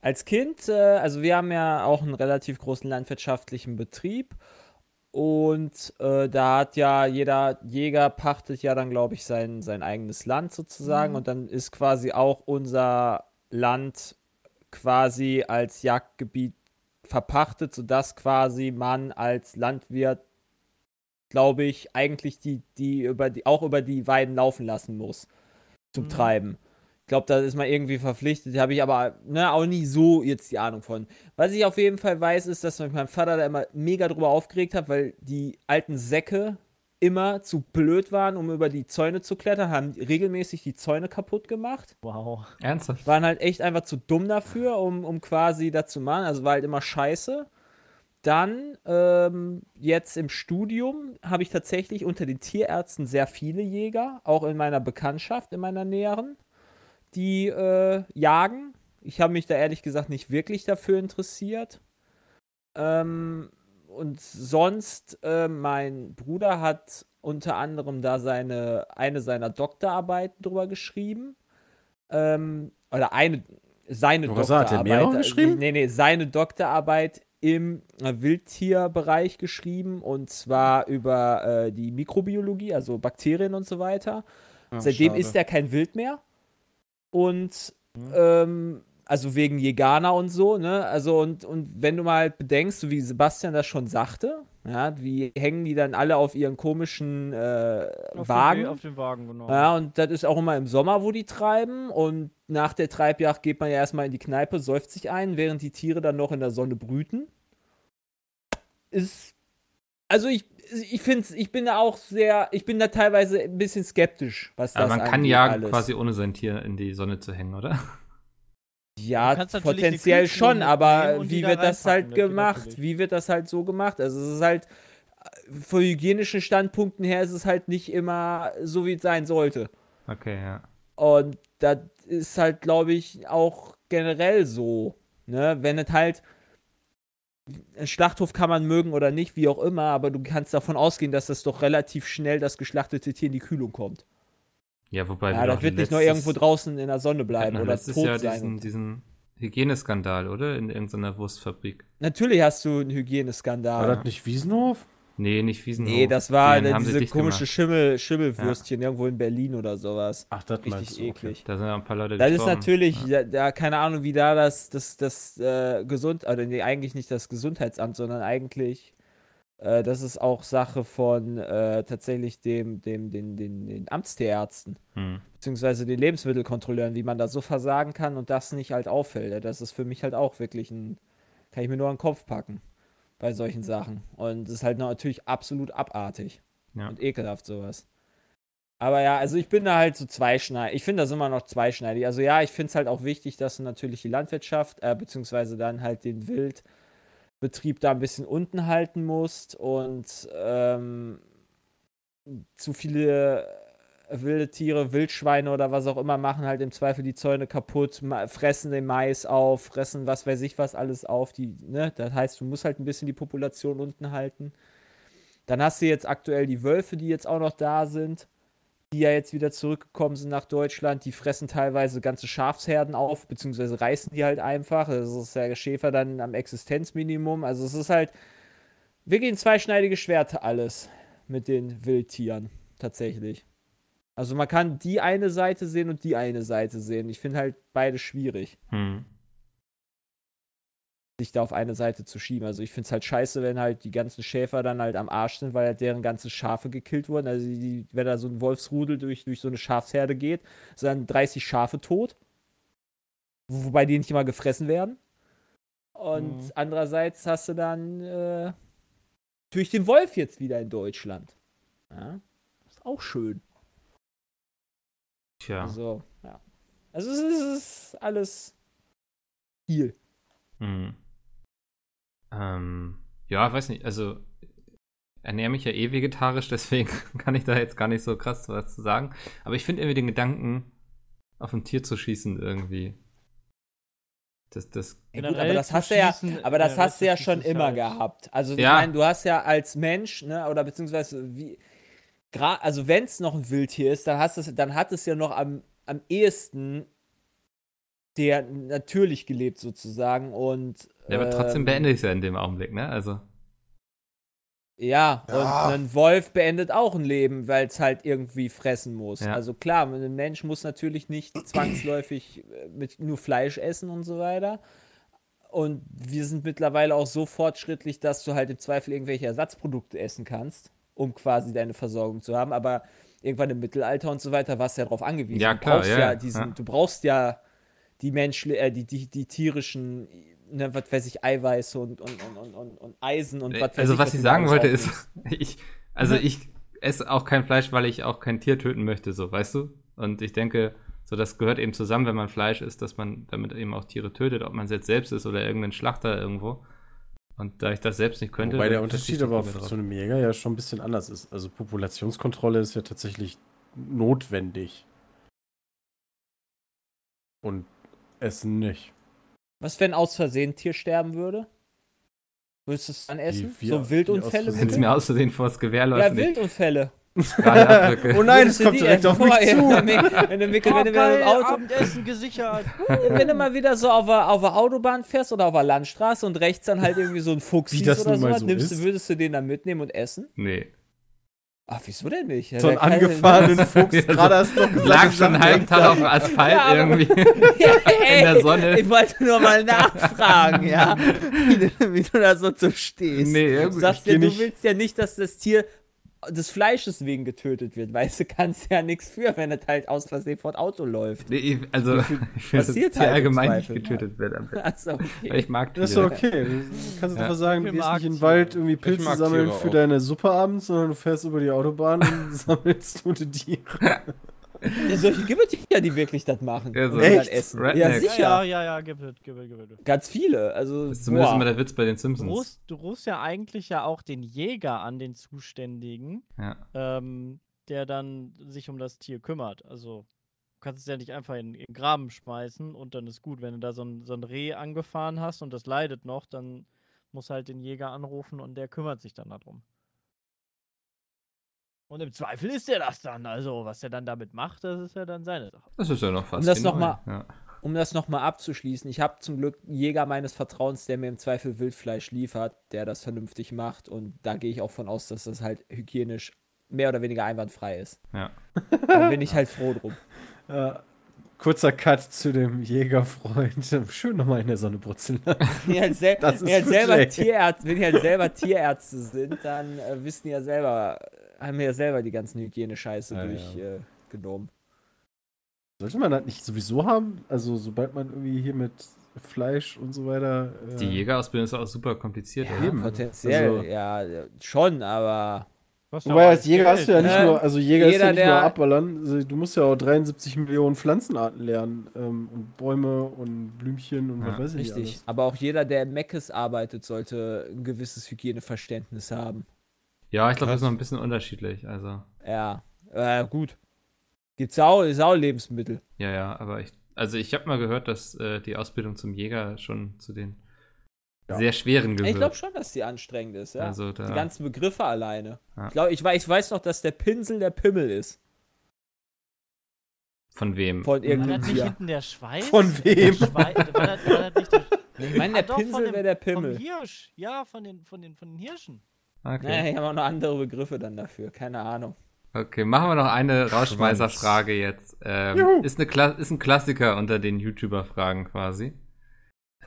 Als Kind, äh, also wir haben ja auch einen relativ großen landwirtschaftlichen Betrieb und äh, da hat ja jeder Jäger pachtet ja dann, glaube ich, sein, sein eigenes Land sozusagen mhm. und dann ist quasi auch unser Land quasi als Jagdgebiet verpachtet, sodass quasi man als Landwirt, glaube ich, eigentlich die, die über die, auch über die Weiden laufen lassen muss zum mhm. Treiben. Ich glaube, da ist man irgendwie verpflichtet. Habe ich aber ne, auch nie so jetzt die Ahnung von. Was ich auf jeden Fall weiß, ist, dass mein Vater da immer mega drüber aufgeregt hat, weil die alten Säcke immer zu blöd waren, um über die Zäune zu klettern, haben regelmäßig die Zäune kaputt gemacht. Wow. Ernsthaft? Waren halt echt einfach zu dumm dafür, um, um quasi das zu machen. Also war halt immer scheiße. Dann, ähm, jetzt im Studium, habe ich tatsächlich unter den Tierärzten sehr viele Jäger, auch in meiner Bekanntschaft, in meiner näheren die äh, jagen. Ich habe mich da ehrlich gesagt nicht wirklich dafür interessiert. Ähm, und sonst, äh, mein Bruder hat unter anderem da seine, eine seiner Doktorarbeiten drüber geschrieben. Ähm, oder eine, seine Was Doktorarbeit. Hat mehrere geschrieben? Nee, nee, seine Doktorarbeit im Wildtierbereich geschrieben und zwar über äh, die Mikrobiologie, also Bakterien und so weiter. Ach, Seitdem schade. ist er kein Wild mehr. Und mhm. ähm, also wegen Jegana und so, ne? Also und, und wenn du mal bedenkst, wie Sebastian das schon sagte, ja, wie hängen die dann alle auf ihren komischen äh, auf Wagen? Den, auf den Wagen, genau. Ja, und das ist auch immer im Sommer, wo die treiben. Und nach der Treibjagd geht man ja erstmal in die Kneipe, säuft sich ein, während die Tiere dann noch in der Sonne brüten. Ist. Also ich, ich finde ich bin da auch sehr, ich bin da teilweise ein bisschen skeptisch, was das Aber man kann jagen, alles. quasi ohne sein Tier in die Sonne zu hängen, oder? Ja, potenziell schon, aber wie wird das halt gemacht? Wie wird das halt so gemacht? Also es ist halt, von hygienischen Standpunkten her ist es halt nicht immer so, wie es sein sollte. Okay, ja. Und das ist halt, glaube ich, auch generell so. Ne? Wenn es halt, ein Schlachthof kann man mögen oder nicht, wie auch immer, aber du kannst davon ausgehen, dass das doch relativ schnell das geschlachtete Tier in die Kühlung kommt. Ja, wobei ja, das wird nicht nur irgendwo draußen in der Sonne bleiben oder tot Jahr sein. Diesen, diesen Hygieneskandal, oder? In irgendeiner Wurstfabrik. Natürlich hast du einen Hygieneskandal. War das nicht Wiesenhof? Nee, nicht Wiesenhof. Nee, das war Die diese komische Schimmel, Schimmelwürstchen ja. irgendwo in Berlin oder sowas. Ach, das Richtig eklig. Okay. Da sind ein paar Leute Das ist natürlich, ja. da, da, keine Ahnung, wie da das, das, das äh, Gesund, also nee, eigentlich nicht das Gesundheitsamt, sondern eigentlich, äh, das ist auch Sache von äh, tatsächlich dem, dem, den, den, den Amtstierärzten, hm. beziehungsweise den Lebensmittelkontrolleuren, wie man da so versagen kann und das nicht halt auffällt. Das ist für mich halt auch wirklich ein, kann ich mir nur an den Kopf packen bei solchen Sachen. Und es ist halt natürlich absolut abartig ja. und ekelhaft sowas. Aber ja, also ich bin da halt so zweischneidig. Ich finde das immer noch zweischneidig. Also ja, ich finde es halt auch wichtig, dass du natürlich die Landwirtschaft, äh, beziehungsweise dann halt den Wildbetrieb da ein bisschen unten halten musst und ähm, zu viele wilde Tiere, Wildschweine oder was auch immer machen halt im Zweifel die Zäune kaputt, fressen den Mais auf, fressen was weiß ich was alles auf. Die, ne? Das heißt, du musst halt ein bisschen die Population unten halten. Dann hast du jetzt aktuell die Wölfe, die jetzt auch noch da sind, die ja jetzt wieder zurückgekommen sind nach Deutschland. Die fressen teilweise ganze Schafsherden auf, beziehungsweise reißen die halt einfach. Das ist der Schäfer dann am Existenzminimum. Also es ist halt wirklich ein zweischneidiges Schwert alles mit den Wildtieren, tatsächlich. Also man kann die eine Seite sehen und die eine Seite sehen. Ich finde halt beide schwierig. Hm. Sich da auf eine Seite zu schieben. Also ich finde es halt scheiße, wenn halt die ganzen Schäfer dann halt am Arsch sind, weil halt deren ganze Schafe gekillt wurden. Also die, wenn da so ein Wolfsrudel durch, durch so eine Schafsherde geht, sind dann 30 Schafe tot. Wobei die nicht immer gefressen werden. Und mhm. andererseits hast du dann äh, durch den Wolf jetzt wieder in Deutschland. Ja, ist auch schön. Tja. Also, ja. Also es ist, es ist alles viel. Mhm. Ähm, ja, weiß nicht, also ernähre mich ja eh vegetarisch, [LAUGHS] deswegen kann ich da jetzt gar nicht so krass was zu sagen. Aber ich finde irgendwie den Gedanken, auf ein Tier zu schießen irgendwie. Das, das ja, gut, aber das hast du ja, aber das hast du ja schon immer halt. gehabt. Also ja. ich meine, du hast ja als Mensch, ne, oder beziehungsweise wie, also wenn es noch ein Wildtier ist, dann hast es, dann hat es ja noch am, am ehesten der natürlich gelebt sozusagen und. Ja, aber trotzdem ähm, beende ich es ja in dem Augenblick, ne? Also. Ja, ja, und ein Wolf beendet auch ein Leben, weil es halt irgendwie fressen muss. Ja. Also klar, ein Mensch muss natürlich nicht [CLEARS THROAT] zwangsläufig äh, mit nur Fleisch essen und so weiter. Und wir sind mittlerweile auch so fortschrittlich, dass du halt im Zweifel irgendwelche Ersatzprodukte essen kannst, um quasi deine Versorgung zu haben. Aber irgendwann im Mittelalter und so weiter warst du ja darauf angewiesen. Ja, klar, du brauchst ja, ja diesen, du brauchst ja die Menschen, äh, die, die, die tierischen, ne, was weiß ich, Eiweiße und, und, und, und, und Eisen und was weiß Also, ich, was ich sagen wollte, ist, [LAUGHS] ich, also ich esse auch kein Fleisch, weil ich auch kein Tier töten möchte, so, weißt du? Und ich denke, so, das gehört eben zusammen, wenn man Fleisch isst, dass man damit eben auch Tiere tötet, ob man es jetzt selbst ist oder irgendein Schlachter irgendwo. Und da ich das selbst nicht könnte. Wobei der Unterschied aber zu einem Jäger ja schon ein bisschen anders ist. Also Populationskontrolle ist ja tatsächlich notwendig. Und Essen nicht. Was, wenn aus Versehen ein Tier sterben würde? Würdest du es dann essen? Wie, so Wildunfälle? Wenn es mir aus Versehen vor das Gewehr läuft. Ja, Wildunfälle. oh nein, es kommt direkt auf mich zu. wenn du, wenn du, wenn du im Auto, Abendessen gesichert. [LAUGHS] wenn du mal wieder so auf der, auf der Autobahn fährst oder auf der Landstraße und rechts dann halt irgendwie so ein Fuchs siehst oder so, so nimmst, würdest du den dann mitnehmen und essen? Nee. Ach, wieso denn nicht? so einen angefahrenen [LAUGHS] Fuchs, gerade hast du noch gesagt. Lag schon einen halben Tag auf dem Asphalt ja, irgendwie. [LAUGHS] ja, ey, in der Sonne. Ich wollte nur mal nachfragen, ja. [LAUGHS] Wie du, wie du da so zu stehst. Nee, irgendwie. Du sagst ja, du willst ja nicht, dass das Tier des Fleisches wegen getötet wird. Weißt du, kannst ja nichts für, wenn es halt aus Versehen vor Auto läuft. Nee, also, [LAUGHS] ich finde, dass das halt allgemein nicht getötet wird. [LAUGHS] Achso, okay. Weil ich mag Tiere. Das ist okay. Du kannst ja. einfach sagen, du gehst nicht in den Wald irgendwie Pilze sammeln für deine Suppe abends, sondern du fährst über die Autobahn und [LAUGHS] sammelst tote Tiere. Ja, solche gibt es ja, die wirklich das machen. Ja, so Echt? essen. Ja, sicher. Ja, ja, ja, gibt es, gibt es, gibt es. Ganz viele. Also, das ist zumindest boah. immer der Witz bei den Simpsons. Du rufst, du rufst ja eigentlich ja auch den Jäger an, den Zuständigen, ja. ähm, der dann sich um das Tier kümmert. Also, du kannst es ja nicht einfach in, in den Graben schmeißen und dann ist gut. Wenn du da so ein, so ein Reh angefahren hast und das leidet noch, dann muss halt den Jäger anrufen und der kümmert sich dann darum. Und im Zweifel ist er das dann. Also, was er dann damit macht, das ist ja dann seine Sache. Das ist ja noch fast. Um das nochmal ja. um noch abzuschließen, ich habe zum Glück einen Jäger meines Vertrauens, der mir im Zweifel Wildfleisch liefert, der das vernünftig macht. Und da gehe ich auch von aus, dass das halt hygienisch mehr oder weniger einwandfrei ist. Ja. [LAUGHS] Da bin ich halt froh drum. Ja, kurzer Cut zu dem Jägerfreund. [LAUGHS] Schön nochmal in der Sonne brutzeln lassen. [LAUGHS] Wenn, halt sel wenn, halt selber Tierärzte, wenn die halt selber Tierärzte sind, dann äh, wissen die ja selber, haben wir ja selber die ganzen Hygiene-Scheiße ja, durchgenommen. Ja. Äh, Sollte man das nicht sowieso haben? Also, sobald man irgendwie hier mit Fleisch und so weiter. Äh die Jägerausbildung ist auch super kompliziert. Ja, eben. potenziell, also, ja, schon, aber. Wobei als Jäger hast du ja nicht nur, also Jäger Jeder, ist ja nicht nur abballern, also du musst ja auch 73 Millionen Pflanzenarten lernen ähm, und Bäume und Blümchen und ja, was weiß ich Richtig, alles. aber auch jeder, der im Meckes arbeitet, sollte ein gewisses Hygieneverständnis haben. Ja, ich glaube, das ist noch ein bisschen unterschiedlich. Also. Ja, äh, gut. Gibt's auch, ist auch Lebensmittel. Ja, ja, aber ich, also ich habe mal gehört, dass äh, die Ausbildung zum Jäger schon zu den ja. sehr schweren gehört. Ich glaube schon, dass die anstrengend ist, ja. Also da, die ganzen Begriffe alleine. Ja. Ich glaube, ich weiß, ich weiß noch, dass der Pinsel der Pimmel ist. Von wem? Von irgendeinem War das nicht hinten der Schweiß? Von wem? War das, war das nicht der, [LAUGHS] ich meine, der Pinsel wäre der Pimmel. Vom Hirsch, ja, von den, von den, von den Hirschen. Okay. Naja, ich habe auch noch andere Begriffe dann dafür, keine Ahnung. Okay, machen wir noch eine Rauschmeißerfrage jetzt. Ähm, ist, eine ist ein Klassiker unter den YouTuber-Fragen quasi.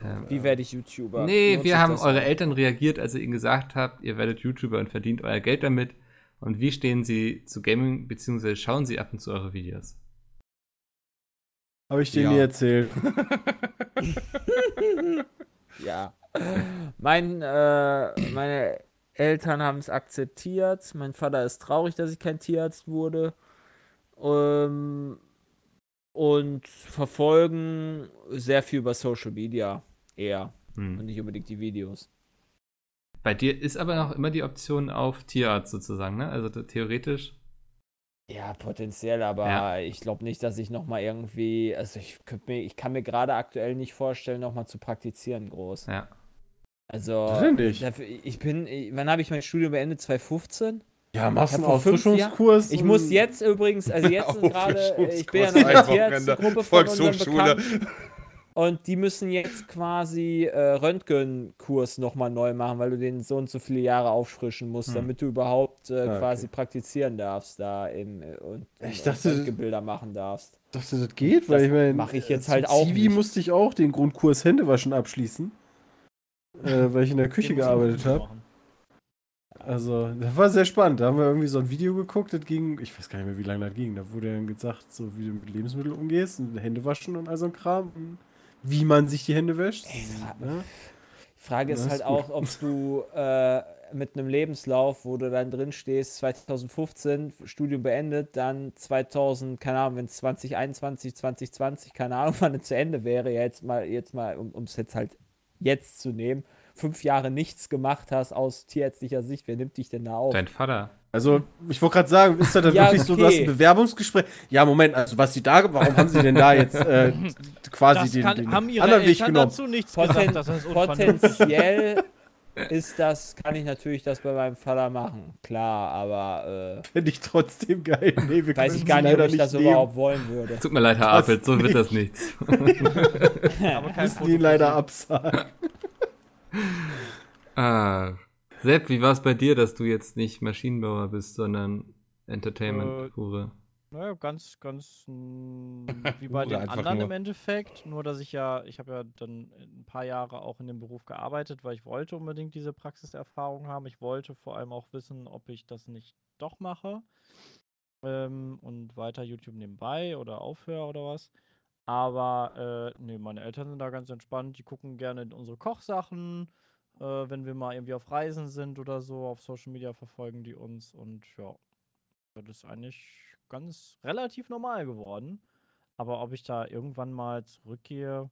Ähm, Wie werde ich YouTuber? Nee, wir haben eure Eltern reagiert, als ihr ihnen gesagt habt, ihr werdet YouTuber und verdient euer Geld damit. Und wie stehen sie zu Gaming, beziehungsweise schauen sie ab und zu eure Videos? Habe ich dir ja. nie erzählt. [LAUGHS] ja. Mein, äh, meine Eltern haben es akzeptiert. Mein Vater ist traurig, dass ich kein Tierarzt wurde. Ähm, und verfolgen sehr viel über Social Media eher hm. und nicht unbedingt die Videos. Bei dir ist aber noch immer die Option auf Tierarzt sozusagen, ne? Also theoretisch. Ja, potenziell, aber ja. ich glaube nicht, dass ich nochmal irgendwie, also ich, mir, ich kann mir gerade aktuell nicht vorstellen, nochmal zu praktizieren groß. Ja. Also, ich bin, wann habe ich mein Studium beendet? 2015? Ja, machst einen Auffrischungskurs. Ich muss jetzt übrigens, also jetzt gerade, ich bin ja noch in der Tierärztegruppe von Volkshochschule. Und die müssen jetzt quasi äh, Röntgenkurs nochmal neu machen, weil du den so und so viele Jahre auffrischen musst, hm. damit du überhaupt äh, ah, quasi okay. praktizieren darfst da im, äh, und, ich dachte, Röntgenbilder machen darfst. Ich dachte, das geht, weil das ich meine, mache ich jetzt halt auch. Zivi musste ich auch den Grundkurs Händewaschen abschließen, äh, weil ich in der Küche gearbeitet habe. Also, das war sehr spannend. Da haben wir irgendwie so ein Video geguckt, das ging, ich weiß gar nicht mehr, wie lange das ging. Da wurde dann gesagt, so wie du mit Lebensmitteln umgehst, und Hände waschen und all so ein Kram. Und wie man sich die Hände wäscht. Ey, ne? Die Frage ist, ist halt gut. auch, ob du [LAUGHS] äh, mit einem Lebenslauf, wo du dann drin stehst, 2015 Studium beendet, dann 2000, keine Ahnung, wenn es 2021, 2020, keine Ahnung, [LAUGHS] wann es zu Ende wäre, jetzt mal, jetzt mal, um es jetzt halt jetzt zu nehmen, fünf Jahre nichts gemacht hast aus tierärztlicher Sicht, wer nimmt dich denn da auf? Dein Vater. Also, ich wollte gerade sagen, ist das dann ja, wirklich okay. so, du hast ein Bewerbungsgespräch? Ja, Moment, also was sie da, warum haben sie denn da jetzt äh, [LAUGHS] quasi den, kann, den haben ihre anderen Weg genommen? dazu nichts Poten gesagt, Potenziell [LAUGHS] ist das, kann ich natürlich das bei meinem Vater machen, klar, aber äh, Fände ich trotzdem geil. Nee, wir weiß ich gar nicht, ob ich das nehmen. überhaupt wollen würde. Tut mir leid, Herr Apfel, so wird das [LAUGHS] nichts. aber kein Müssen ihn leider absagen. Ah. Sepp, wie war es bei dir, dass du jetzt nicht Maschinenbauer bist, sondern Entertainment-Pure? Äh, naja, ganz, ganz [LAUGHS] wie bei den anderen nur. im Endeffekt. Nur, dass ich ja, ich habe ja dann ein paar Jahre auch in dem Beruf gearbeitet, weil ich wollte unbedingt diese Praxiserfahrung haben. Ich wollte vor allem auch wissen, ob ich das nicht doch mache ähm, und weiter YouTube nebenbei oder aufhöre oder was. Aber äh, nee, meine Eltern sind da ganz entspannt. Die gucken gerne in unsere Kochsachen äh, wenn wir mal irgendwie auf Reisen sind oder so. Auf Social Media verfolgen die uns und ja, das ist eigentlich ganz relativ normal geworden. Aber ob ich da irgendwann mal zurückgehe,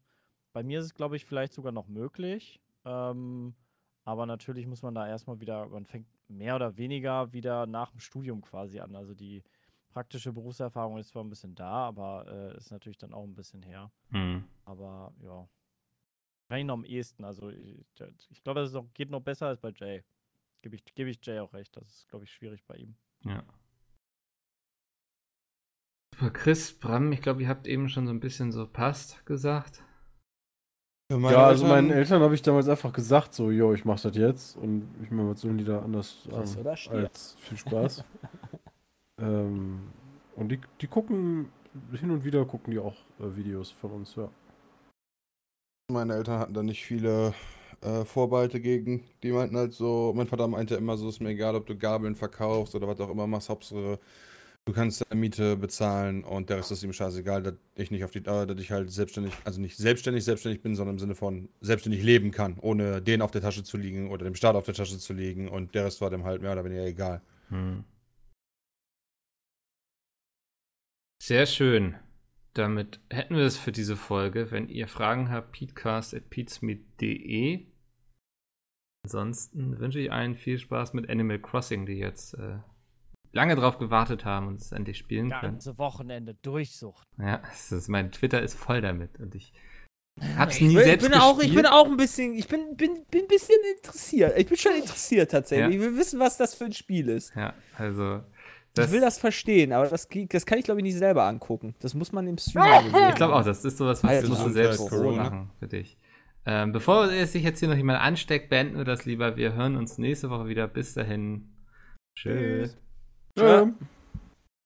bei mir ist es, glaube ich, vielleicht sogar noch möglich. Ähm, aber natürlich muss man da erstmal wieder, man fängt mehr oder weniger wieder nach dem Studium quasi an. Also die praktische Berufserfahrung ist zwar ein bisschen da, aber äh, ist natürlich dann auch ein bisschen her. Mhm. Aber ja, Wahrscheinlich noch am ehesten. Also ich, ich glaube, es geht noch besser als bei Jay. Gebe ich, geb ich Jay auch recht. Das ist, glaube ich, schwierig bei ihm. Ja. Super, Chris, Bram, ich glaube, ihr habt eben schon so ein bisschen so passt gesagt. Ja, also Eltern, meinen Eltern habe ich damals einfach gesagt, so, jo, ich mache das jetzt und ich meine, was sollen die da anders sagen als viel Spaß. [LAUGHS] ähm, und die, die gucken, hin und wieder gucken die auch äh, Videos von uns, ja. Meine Eltern hatten da nicht viele äh, Vorbehalte gegen. Die meinten halt so, mein Vater meinte immer so, ist mir egal, ob du Gabeln verkaufst oder was auch immer machst, Hauptsache du kannst deine Miete bezahlen und der Rest ist ihm scheißegal, dass ich nicht auf die Dauer, dass ich halt selbstständig, also nicht selbstständig, selbstständig bin, sondern im Sinne von selbstständig leben kann, ohne den auf der Tasche zu liegen oder dem Staat auf der Tasche zu liegen und der Rest war dem halt mehr oder weniger egal. Hm. Sehr schön damit hätten wir es für diese Folge. Wenn ihr Fragen habt, peatcast.peatsmeet.de. Ansonsten wünsche ich allen viel Spaß mit Animal Crossing, die jetzt äh, lange drauf gewartet haben und es endlich spielen Ganze können. Ganze Wochenende Durchsucht. Ja, ist, mein Twitter ist voll damit und ich hab's nie ich bin, selbst bin auch, Ich bin auch ein bisschen, ich bin, bin, bin ein bisschen interessiert. Ich bin schon [LAUGHS] interessiert tatsächlich. Ja. Ich will wissen, was das für ein Spiel ist. Ja, also das ich will das verstehen, aber das, das kann ich, glaube ich, nicht selber angucken. Das muss man im Stream [LAUGHS] Ich glaube auch, das ist sowas, was du selbst machen für dich. Ähm, bevor sich jetzt hier noch jemand ansteckt, beenden wir das lieber. Wir hören uns nächste Woche wieder. Bis dahin. Tschüss. Tschüss.